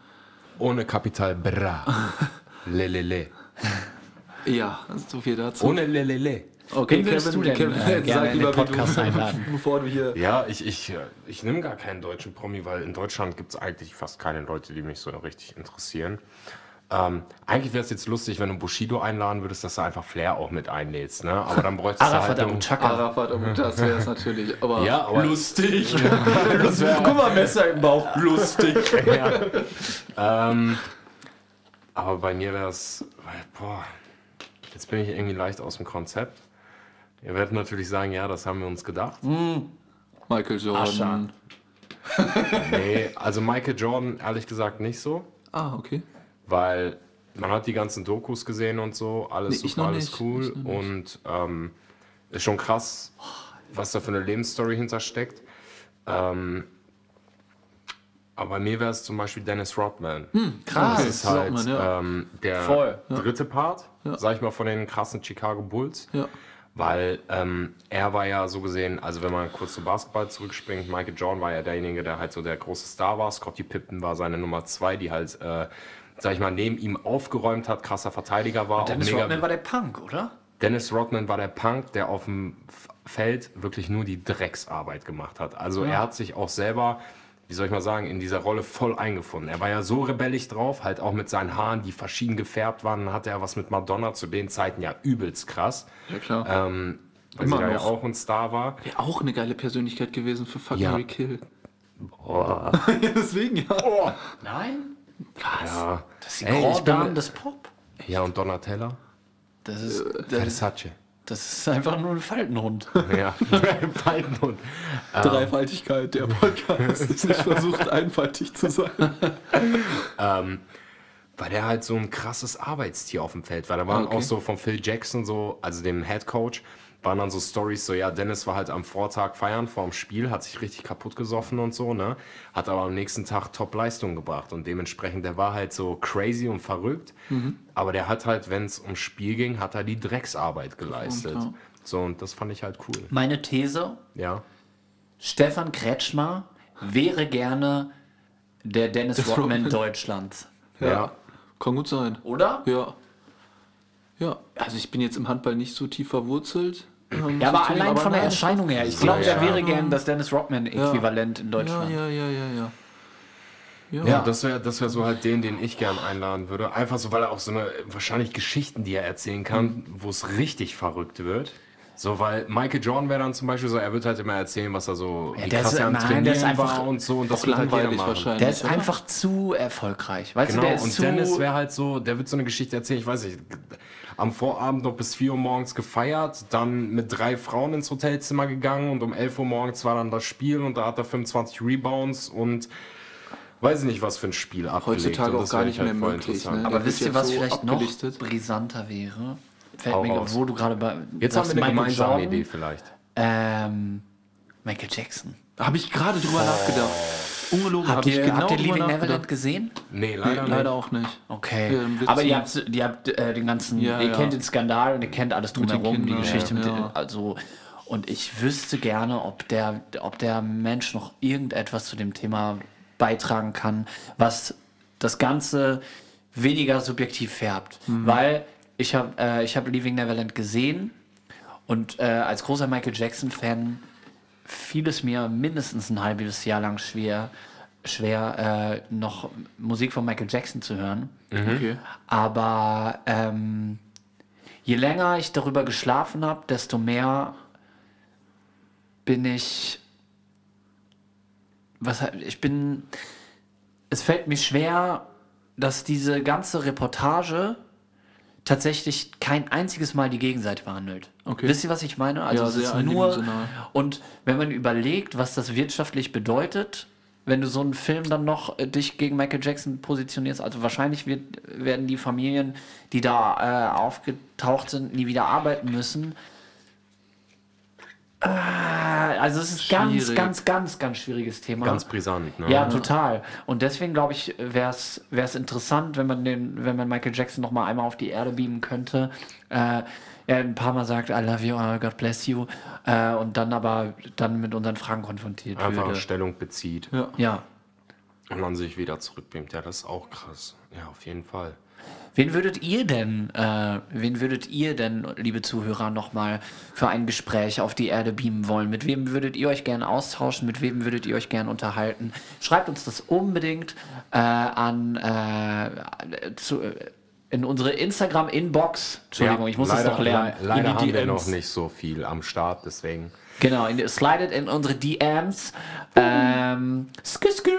Ohne Kapital Bra. Lelele. Ja, so viel dazu. Ohne Lelele. okay, Wen würdest du denn, äh, gerne in den Podcast einladen? bevor du hier. Ja, ich, ich, äh, ich nehme gar keinen deutschen Promi, weil in Deutschland gibt es eigentlich fast keine Leute, die mich so richtig interessieren. Ähm, eigentlich wäre es jetzt lustig, wenn du Bushido einladen würdest, dass du einfach Flair auch mit einlädst, ne? Aber dann bräuchtest du Arafat halt... Abu Chaka. Arafat, aber das wäre es natürlich. Aber Ja, aber- lustig. Das wär, Guck mal, Messer im Bauch. Lustig. ja. ähm, aber bei mir wäre es... Boah, jetzt bin ich irgendwie leicht aus dem Konzept. Ihr werdet natürlich sagen, ja, das haben wir uns gedacht. Michael Jordan. Aschan. Nee, also Michael Jordan ehrlich gesagt nicht so. Ah, okay. Weil man hat die ganzen Dokus gesehen und so, alles Nee, super, alles cool und ähm, ist schon krass, was da für eine Lebensstory hintersteckt. Ähm, aber bei mir wäre es zum Beispiel Dennis Rodman. Krass. das ist halt Rodman, ja. ähm, der Voll. dritte Part, sag ich mal, von den krassen Chicago Bulls. Ja. Weil ähm, er war ja so gesehen, also wenn man kurz zu Basketball zurückspringt, Michael Jordan war ja derjenige, der halt so der große Star war. Scottie Pippen war seine Nummer zwei, die halt, äh, sag ich mal, neben ihm aufgeräumt hat, krasser Verteidiger war. auch Dennis Rodman war der Punk, oder? Dennis Rodman war der Punk, der auf dem Feld wirklich nur die Drecksarbeit gemacht hat. Also er hat sich auch selber, wie soll ich mal sagen, in dieser Rolle voll eingefunden. Er war ja so rebellisch drauf, halt auch mit seinen Haaren, die verschieden gefärbt waren. Dann hatte er was mit Madonna zu den Zeiten ja übelst krass. Ja, klar. Ähm, weil Immer sie ja auch ein Star war. Wäre auch eine geile Persönlichkeit gewesen für Fuck Ja. Mary Kill. ja, deswegen ja. Nein. Ja, Das ist die Ey, ich bin- des Pop. ja und Donatella? Das ist, das, Versace. das ist einfach nur ein Faltenhund. Ja, Faltenhund. Dreifaltigkeit, der Podcast ist nicht versucht, einfaltig zu sein. weil der halt so ein krasses Arbeitstier auf dem Feld war. Da waren Okay. auch so von Phil Jackson, so, also dem Head Coach, waren dann so Stories, so ja, Dennis war halt am Vortag feiern vor dem Spiel, hat sich richtig kaputt gesoffen und so, ne? Hat aber am nächsten Tag Top-Leistung gebracht und dementsprechend, der war halt so crazy und verrückt, Mhm. aber der hat halt, wenn es ums Spiel ging, hat er die Drecksarbeit geleistet. ja. So, und das fand ich halt cool. Meine These, Ja. Stefan Kretschmer wäre gerne der Dennis Das Rodman Rodman. Deutschlands. Ja. Kann gut sein. Oder? Ja. Ja, also ich bin jetzt im Handball nicht so tief verwurzelt. Ja, aber allein von der Erscheinung her. Ich Ja, glaube, der ja. wäre gern das Dennis Rodman-Äquivalent in Ja, Deutschland. ja, ja, ja, ja. Ja, Ja, das wäre das wär so halt den, den ich gern einladen würde. Einfach so, weil er auch so eine, wahrscheinlich Geschichten, die er erzählen kann, wo es richtig verrückt wird. So, weil Michael Jordan wäre dann zum Beispiel so, er wird halt immer erzählen, was er so, wie der krass ist- er am nein, der Trainieren ist einfach war und so. Und das wird halt jeder machen. wahrscheinlich. Der ist oder? einfach zu erfolgreich. Weißt Genau, du, der ist und zu. Dennis wäre halt so, der wird so eine Geschichte erzählen, ich weiß nicht, am Vorabend noch bis 4 Uhr morgens gefeiert, dann mit drei Frauen ins Hotelzimmer gegangen und um 11 Uhr morgens war dann das Spiel und da hat er 25 Rebounds und weiß ich nicht, was für ein Spiel abgelegt. Heutzutage auch das gar nicht ich mehr möglich, interessant. ne? aber wisst ihr, was so vielleicht noch brisanter wäre? Fällt mir, wo du gerade bei. Jetzt haben wir eine Michael gemeinsame Jordan, Idee vielleicht. Ähm, Michael Jackson. Habe ich gerade drüber nachgedacht. Ungelogen, Habt habe ich ihr, genau habt ihr Leaving. Neverland gesehen? Nee, Nee, leider, leider nicht. auch nicht. Okay. Ja, aber ihr habt, ihr habt äh, den ganzen, Ja, ihr ja. kennt den Skandal und ihr kennt alles drumherum, die Geschichte mit den, also und ich wüsste gerne, ob der, ob der Mensch noch irgendetwas zu dem Thema beitragen kann, was das Ganze weniger subjektiv färbt. Mhm. Weil ich habe äh, ich hab Leaving Neverland gesehen und äh, als großer Michael Jackson-Fan fiel es mir mindestens ein halbes Jahr lang schwer, schwer äh, noch Musik von Michael Jackson zu hören. Okay. Aber ähm, je länger ich darüber geschlafen habe, desto mehr bin ich. Was he- ich bin. Es fällt mir schwer, dass diese ganze Reportage tatsächlich kein einziges Mal die Gegenseite behandelt. Okay. Wisst ihr, was ich meine? Also Ja, es ist nur und wenn man überlegt, was das wirtschaftlich bedeutet, wenn du so einen Film dann noch äh, dich gegen Michael Jackson positionierst. Also wahrscheinlich wird, werden die Familien, die da äh, aufgetaucht sind, nie wieder arbeiten müssen. Äh, also es ist ganz, Schwierig. ganz, ganz, ganz schwieriges Thema. Ganz brisant, ne? Ja, total. Und deswegen glaube ich, wäre es interessant, wenn man den, wenn man Michael Jackson noch mal einmal auf die Erde beamen könnte. Äh, er ein paar Mal sagt, I love you, uh, God bless you. Äh, und dann aber dann mit unseren Fragen konfrontiert Einfach würde. Stellung bezieht Ja. Ja. und dann sich wieder zurückbeamt. Ja, das ist auch krass. Ja, auf jeden Fall. Wen würdet ihr denn, äh, wen würdet ihr denn, liebe Zuhörer, nochmal für ein Gespräch auf die Erde beamen wollen? Mit wem würdet ihr euch gerne austauschen? Mit wem würdet ihr euch gerne unterhalten? Schreibt uns das unbedingt äh, an äh, zu, äh, in unsere Instagram-Inbox. Entschuldigung, Ja, ich muss leider, es noch lernen. le- Leider haben wir noch nicht so viel am Start, deswegen. Genau, in, slidet in unsere DMs. Ähm, skü, skü.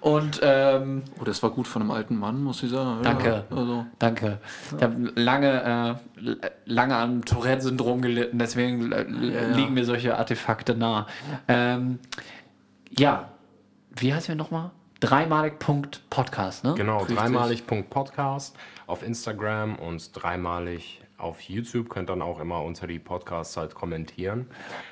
Und ähm, Oh, das war gut von einem alten Mann, muss ich sagen. Danke. Ja, also, Danke. Ich habe lange, äh, lange am Tourette-Syndrom gelitten, deswegen äh, l- liegen mir solche Artefakte nah. Ähm, ja, wie heißt wir nochmal? Dreimalig.podcast, ne? Genau, dreimalig.podcast auf Instagram und dreimalig auf YouTube. Könnt dann auch immer unter die Podcasts halt kommentieren.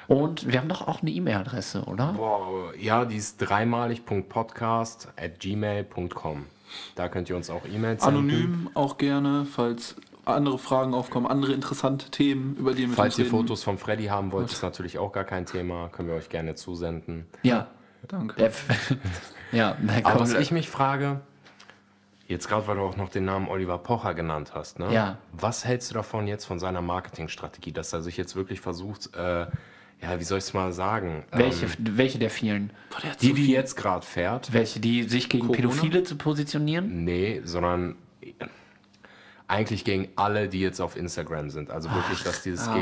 Und wir haben doch auch eine E-Mail-Adresse, oder? Boah, ja, die ist dreimalig.podcast at gmail.com. Da könnt ihr uns auch E-Mails senden. anonym auch gerne, falls andere Fragen aufkommen, andere interessante Themen, über die wir Falls ihr reden. Fotos von Freddy haben wollt, ist natürlich auch gar kein Thema. Können wir euch gerne zusenden. Ja. Danke. Ja, na Aber was ich mich frage, jetzt gerade weil du auch noch den Namen Oliver Pocher genannt hast, ne? Ja. Was hältst du davon jetzt von seiner Marketingstrategie, dass er sich jetzt wirklich versucht, äh, ja, wie soll ich es mal sagen? welche, Ähm, welche der vielen? Boah, der die, so die jetzt gerade fährt? Welche, die sich gegen Corona? Pädophile zu positionieren? Nee, sondern eigentlich gegen alle, die jetzt auf Instagram sind. Also wirklich, dass dieses ah.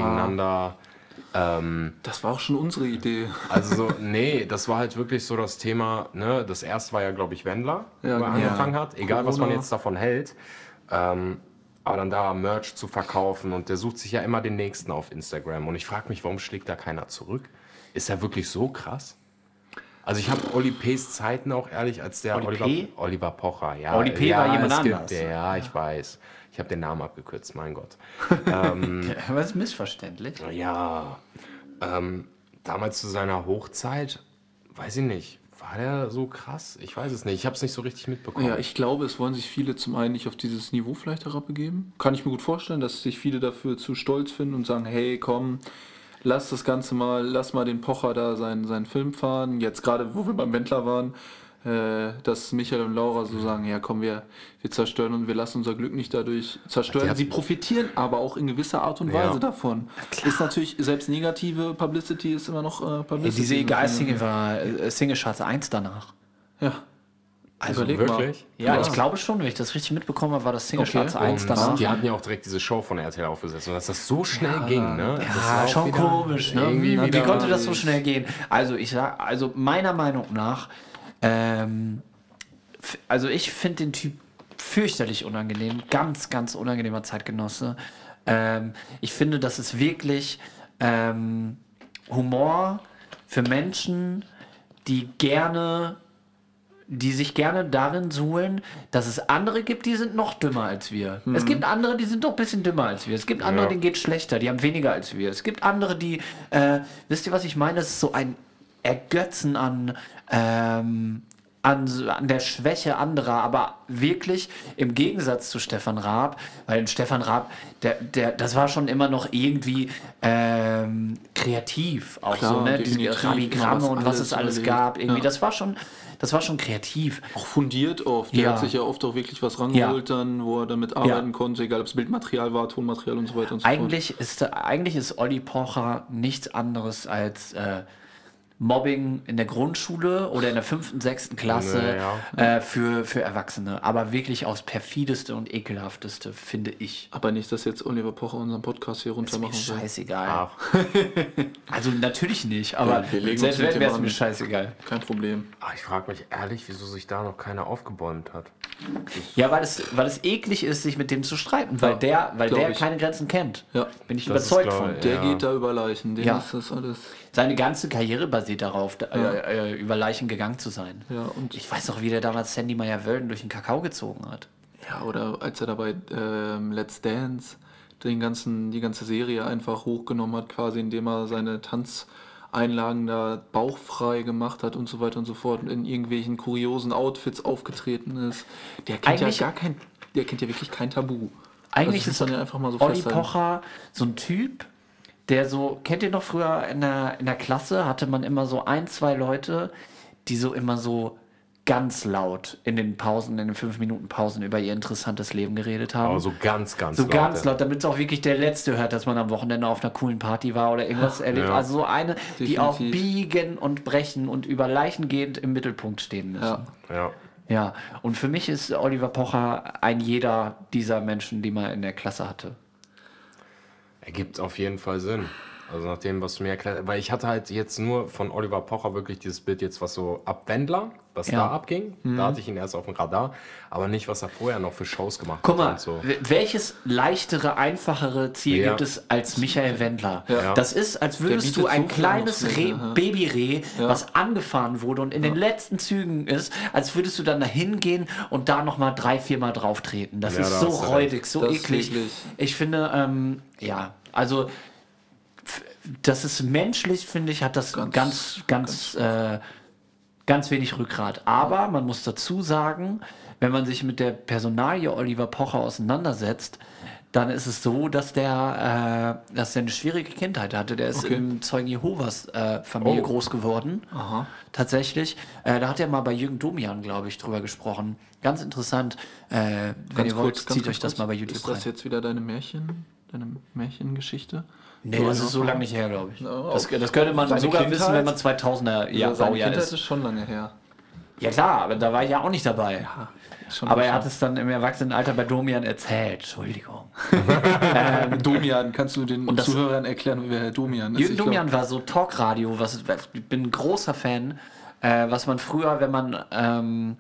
Gegeneinander. Das war auch schon unsere Idee. Also so, nee, das war halt wirklich so das Thema, ne, das erste war ja, glaube ich, Wendler, Ja, wo er genau. angefangen hat, egal was man Corona. jetzt davon hält. Ähm, aber dann da Merch zu verkaufen und der sucht sich ja immer den nächsten auf Instagram. Und ich frage mich, warum schlägt da keiner zurück? Ist er wirklich so krass? Also ich habe Oli P.'s Zeiten auch ehrlich, als der Oli Oliver, P? Oliver Pocher, ja. Oli P. ja, war jemand es gibt- anders. Ja, ich weiß. Ich habe den Namen abgekürzt, mein Gott. Aber ist missverständlich. Ja, ähm, damals zu seiner Hochzeit, weiß ich nicht, war der so krass? Ich weiß es nicht. Ich habe es nicht so richtig mitbekommen. Ja, ich glaube, es wollen sich viele zum einen nicht auf dieses Niveau vielleicht herabbegeben. Kann ich mir gut vorstellen, dass sich viele dafür zu stolz finden und sagen, hey, komm, lass das Ganze mal, lass mal den Pocher da seinen, seinen Film fahren. Jetzt gerade, wo wir beim Wendler waren, dass Michael und Laura so sagen, ja komm, wir, wir zerstören und wir lassen unser Glück nicht dadurch zerstören. Sie profitieren aber auch in gewisser Art und Ja. Weise davon. Ist natürlich, selbst negative Publicity ist immer noch äh, Ey, Publicity. diese egal-Single war äh, Single-Charts 1 danach. Ja. also Überleg wirklich? Ja, Ja. ich glaube schon, wenn ich das richtig mitbekommen habe, war das Single-Charts Okay. 1 Und danach. die hatten ja auch direkt diese Show von RTL aufgesetzt und dass das so schnell ging, ne? Das war Ja, schon komisch, ne? Wie, konnte das so schnell gehen? Also ich sag, also meiner Meinung nach, ähm, also ich finde den Typ fürchterlich unangenehm, ganz, ganz unangenehmer Zeitgenosse. Ähm, ich finde, das ist wirklich ähm, Humor für Menschen, die gerne die sich gerne darin suhlen, dass es andere gibt, die sind noch dümmer als wir. Es gibt andere, die sind noch ein bisschen dümmer als wir. Es gibt andere, Ja. denen geht schlechter, die haben weniger als wir. Es gibt andere, die, äh, wisst ihr, was ich meine? Das ist so ein Ergötzen an, ähm, an, an der Schwäche anderer, aber wirklich im Gegensatz zu Stefan Raab, weil Stefan Raab, der, der, das war schon immer noch irgendwie ähm, kreativ, auch Klar, so, ne? Diese. Rabigramme und was es alles überlegt. gab. Irgendwie, Ja. das war schon, das war schon kreativ. Auch fundiert oft. Der Ja. hat sich ja oft auch wirklich was rangeholt, dann, wo er damit arbeiten konnte, egal ob es Bildmaterial war, Tonmaterial und so weiter und so fort. Eigentlich ist, eigentlich ist Olli Pocher nichts anderes als äh, Mobbing in der Grundschule oder in der fünften, sechsten Klasse Ja, äh, für, für Erwachsene. Aber wirklich aufs perfideste und ekelhafteste, finde ich. Aber nicht, dass jetzt Oliver Pocher unseren Podcast hier runter Ist mir machen soll. scheißegal. Ach, Also natürlich nicht, aber Ja, selbst wenn wäre es mir scheißegal. Kein Problem. ah, ich frage mich ehrlich, wieso sich da noch keiner aufgebäumt hat. Ja, weil es, weil es eklig ist, sich mit dem zu streiten, weil Ja, der, weil der ich. keine Grenzen kennt. Ja. Bin ich Das überzeugt glaub von. Der Ja. geht da über Leichen, dem Ja. ist das alles. Seine ganze Karriere basiert darauf, da, äh, äh, über Leichen gegangen zu sein. Ja, und Ich weiß auch, wie der damals Sandy Meyer-Wölden durch den Kakao gezogen hat. Ja, oder als er dabei ähm, Let's Dance den ganzen, die ganze Serie einfach hochgenommen hat, quasi indem er seine Tanzeinlagen da bauchfrei gemacht hat und so weiter und so fort und in irgendwelchen kuriosen Outfits aufgetreten ist. Der kennt Eigentlich- ja gar kein, der kennt ja wirklich kein Tabu. Eigentlich das ist man ja einfach mal so Olli festhalten. Pocher so ein Typ, der so, kennt ihr noch früher in der, in der Klasse, hatte man immer so ein, zwei Leute, die so immer so ganz laut in den Pausen, in den fünf Minuten Pausen über ihr interessantes Leben geredet haben. Aber so ganz, ganz So laut, ganz ja. laut, damit es auch wirklich der Letzte hört, dass man am Wochenende auf einer coolen Party war oder irgendwas erlebt. Ja. Also so eine, die auch Definitiv. biegen und brechen und über Leichen gehend im Mittelpunkt stehen müssen. Ja. Ja. Ja, und für mich ist Oliver Pocher ein jeder dieser Menschen, die man in der Klasse hatte. Ergibt auf jeden Fall Sinn. Also nach dem, was du mir erklärt hast. Weil ich hatte halt jetzt nur von Oliver Pocher wirklich dieses Bild jetzt, was so ab Wendler, was Ja. da abging. Da hatte ich ihn erst auf dem Radar. Aber nicht, was er vorher noch für Shows gemacht Guck hat. mal, Und so. welches leichtere, einfachere Ziel Ja. gibt es als Michael Wendler? Ja. Das ist, als würdest du ein so kleines Reh. Babyreh, was angefahren wurde und in den letzten Zügen ist, als würdest du dann da hingehen und da nochmal drei, viermal drauf treten. Das Ja, ist da so räudig, so Das eklig. Ich finde, ähm, ja, also das ist menschlich, finde ich, hat das ganz, Ganz- ganz, äh, ganz wenig Rückgrat. Aber man muss dazu sagen, wenn man sich mit der Personalie Oliver Pocher auseinandersetzt, dann ist es so, dass der, äh, dass der eine schwierige Kindheit hatte. Der ist Okay. im Zeugen Jehovas äh, Familie Oh. groß geworden. Tatsächlich. Äh, da hat er mal bei Jürgen Domian, glaube ich, drüber gesprochen. Ganz interessant. Äh, wenn Ganz ihr wollt, kurz, ganz, zieht ganz euch das kurz. mal bei YouTube Ist das rein. jetzt wieder deine Märchen, deine Märchengeschichte? Nee, So das ist so lange nicht her, glaube ich. Ja, Das, okay. das könnte man Seine sogar Kindheit? wissen, wenn man 2000er Ja, ja, Baujahr Kindheit ist. ist schon lange her. Ja klar, aber da war ich ja auch nicht dabei. Schon Aber er hat es dann im Erwachsenenalter bei Domian erzählt. Entschuldigung. Domian, kannst du den das- Zuhörern erklären, wer Domian ist? Jürgen Ich glaub- Domian war so Talkradio, was ich bin ein großer Fan, äh, was man früher, wenn man ähm,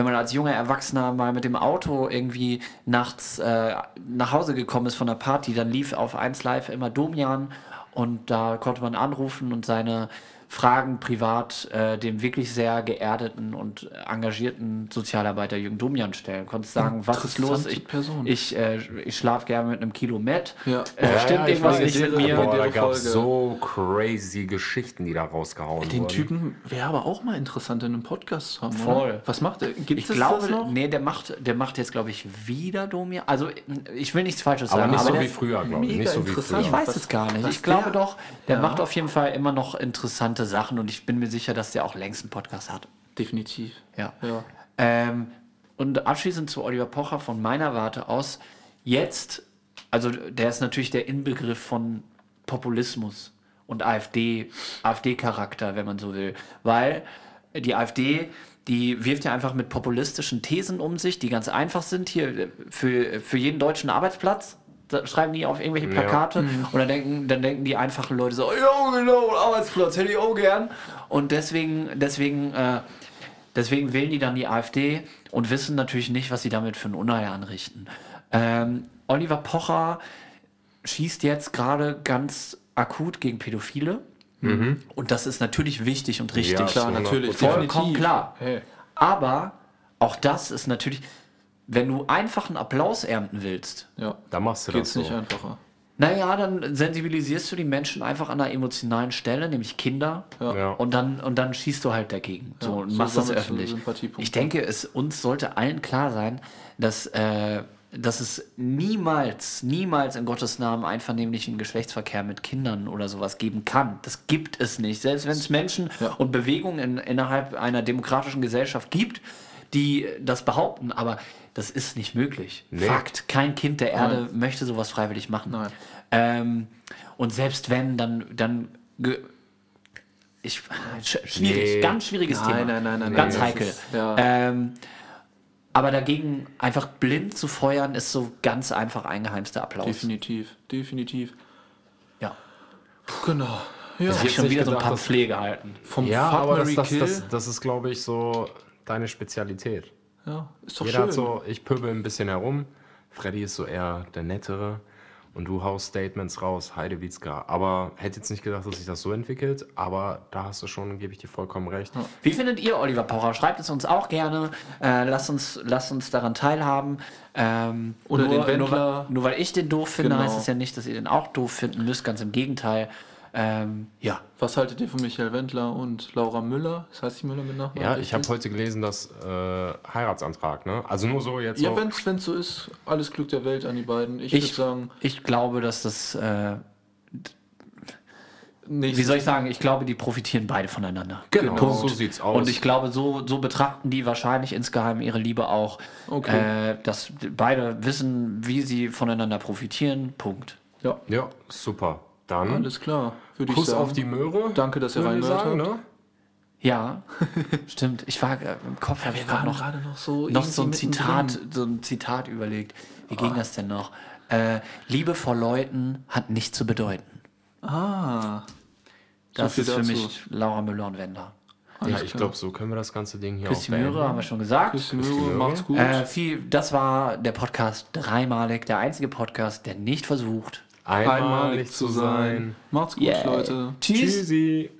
wenn man als junger Erwachsener mal mit dem Auto irgendwie nachts äh, nach Hause gekommen ist von der Party, dann lief auf 1 Live immer Domian und da konnte man anrufen und seine Fragen privat äh, dem wirklich sehr geerdeten und engagierten Sozialarbeiter Jürgen Domian stellen. Konntest sagen, was ist los? Ich, Person. ich, äh, ich schlafe gerne mit einem Kilo Met. Ja. Äh, stimmt ja, ich irgendwas nicht mit mir? Boah, da Folge. gab es so crazy Geschichten, die da rausgehauen Den wurden. Typen wäre aber auch mal interessant in einem Podcast zu haben. Voll. Oder? Was macht er? Gibt Ich es glaube, das noch? nee, der macht, der macht jetzt, glaube ich, wieder Domian. Also, ich will nichts Falsches aber sagen, nicht so der, wie früher, glaube ich. Nicht so wie früher. ich weiß Was- es gar nicht. Ich glaube der- doch, der Ja. macht auf jeden Fall immer noch interessante Sachen und ich bin mir sicher, dass der auch längst einen Podcast hat. Definitiv. Ja. Ja. Ähm, und abschließend zu Oliver Pocher von meiner Warte aus. Jetzt, also der ist natürlich der Inbegriff von Populismus und AfD, AfD-Charakter, wenn man so will. Weil die AfD, die wirft ja einfach mit populistischen Thesen um sich, die ganz einfach sind. Hier für, für jeden deutschen Arbeitsplatz. Schreiben die auf irgendwelche Ja. Plakate und dann denken, dann denken die einfachen Leute so, ja genau, Arbeitsplatz hätte ich auch gern. Und deswegen, deswegen äh, Deswegen wählen die dann die AfD und wissen natürlich nicht, was sie damit für ein Unheil anrichten. Ähm, Oliver Pocher schießt jetzt gerade ganz akut gegen Pädophile. Und das ist natürlich wichtig und richtig. Ja, Klar, zu 100%. natürlich. Vollkommen definitiv. klar. Hey. Aber auch das ist natürlich, wenn du einfachen Applaus ernten willst, Ja. Da machst du Geht's das so. nicht einfacher. naja, dann sensibilisierst du die Menschen einfach an einer emotionalen Stelle, nämlich Kinder. Ja. Und dann, und dann schießt du halt dagegen. So, und so machst das öffentlich. Ich denke, es uns sollte allen klar sein, dass, äh, dass es niemals, niemals in Gottes Namen einvernehmlichen Geschlechtsverkehr mit Kindern oder sowas geben kann. Das gibt es nicht. Selbst wenn es Menschen Ja. und Bewegungen in, innerhalb einer demokratischen Gesellschaft gibt, die das behaupten, aber das ist nicht möglich. Nee. Fakt. Kein Kind der Erde möchte sowas freiwillig machen. Nein. Ähm, und selbst wenn, dann, dann ich, sch- schwierig, Nee. ganz schwieriges Nein, Thema. nein, nein, nein, Ganz nein, das heikel. ist- ja. Ähm, aber dagegen einfach blind zu feuern, ist so ganz einfach eingeheimster Applaus. Definitiv. Definitiv. Ja. Genau. Ja. Ich habe jetzt schon wieder so ein gedacht, dass- Pamphlet gehalten. Vom Ja, Fuck, aber das, Marry, das, Kill. das, das ist, glaube ich, so deine Spezialität. Ja, ist doch Jeder schön. hat so, ich pöbel ein bisschen herum. Freddy ist so eher der Nettere. Und du haust Statements raus, Heidewitzka. Aber hätte jetzt nicht gedacht, dass sich das so entwickelt. Aber da hast du schon, gebe ich dir vollkommen recht. Wie findet ihr Oliver Pocher? Schreibt es uns auch gerne. Äh, lasst, uns, lasst uns daran teilhaben. Ähm, Oder den Nur, Wendler. nur weil ich den doof finde, Genau. heißt es ja nicht, dass ihr den auch doof finden müsst. Ganz im Gegenteil. Ähm, ja. Was haltet ihr von Michael Wendler und Laura Müller? Das heißt die Müller mit Nachnamen? Ja, ich habe heute gelesen, dass äh, Heiratsantrag, ne? Also nur so jetzt. Ja, wenn es so ist, alles Glück der Welt an die beiden. Ich, würde Ich, sagen, ich glaube, dass das. Äh, nicht. wie soll ich sagen? Ich glaube, die profitieren beide voneinander. genau, Punkt. so sieht's aus. Und ich glaube, so, so betrachten die wahrscheinlich insgeheim ihre Liebe auch, Okay. äh, dass beide wissen, wie sie voneinander profitieren. Punkt. Ja, ja, super. Dann alles klar. Würde ich Kuss sagen. auf die Möhre. Danke, dass ihr reingehört habt. ne? Ja, stimmt. Ich war äh, im Kopf, habe ich gerade noch, gerade noch so, noch so ein Zitat, so ein Zitat überlegt. Wie ging das denn noch? Äh, Liebe vor Leuten hat nichts zu bedeuten. Ah. Das viel ist für dazu. mich Laura Müller und Wender. Ja, ich glaube, so können wir das ganze Ding hier Küss auch Möhre, haben wir schon gesagt. Küss die Küss die Möhre, Möhre. macht's gut. Äh, viel, das war der Podcast dreimalig, der einzige Podcast, der nicht versucht. Einmalig zu sein. Macht's gut, Yeah. Leute. Tschüss. Tschüssi.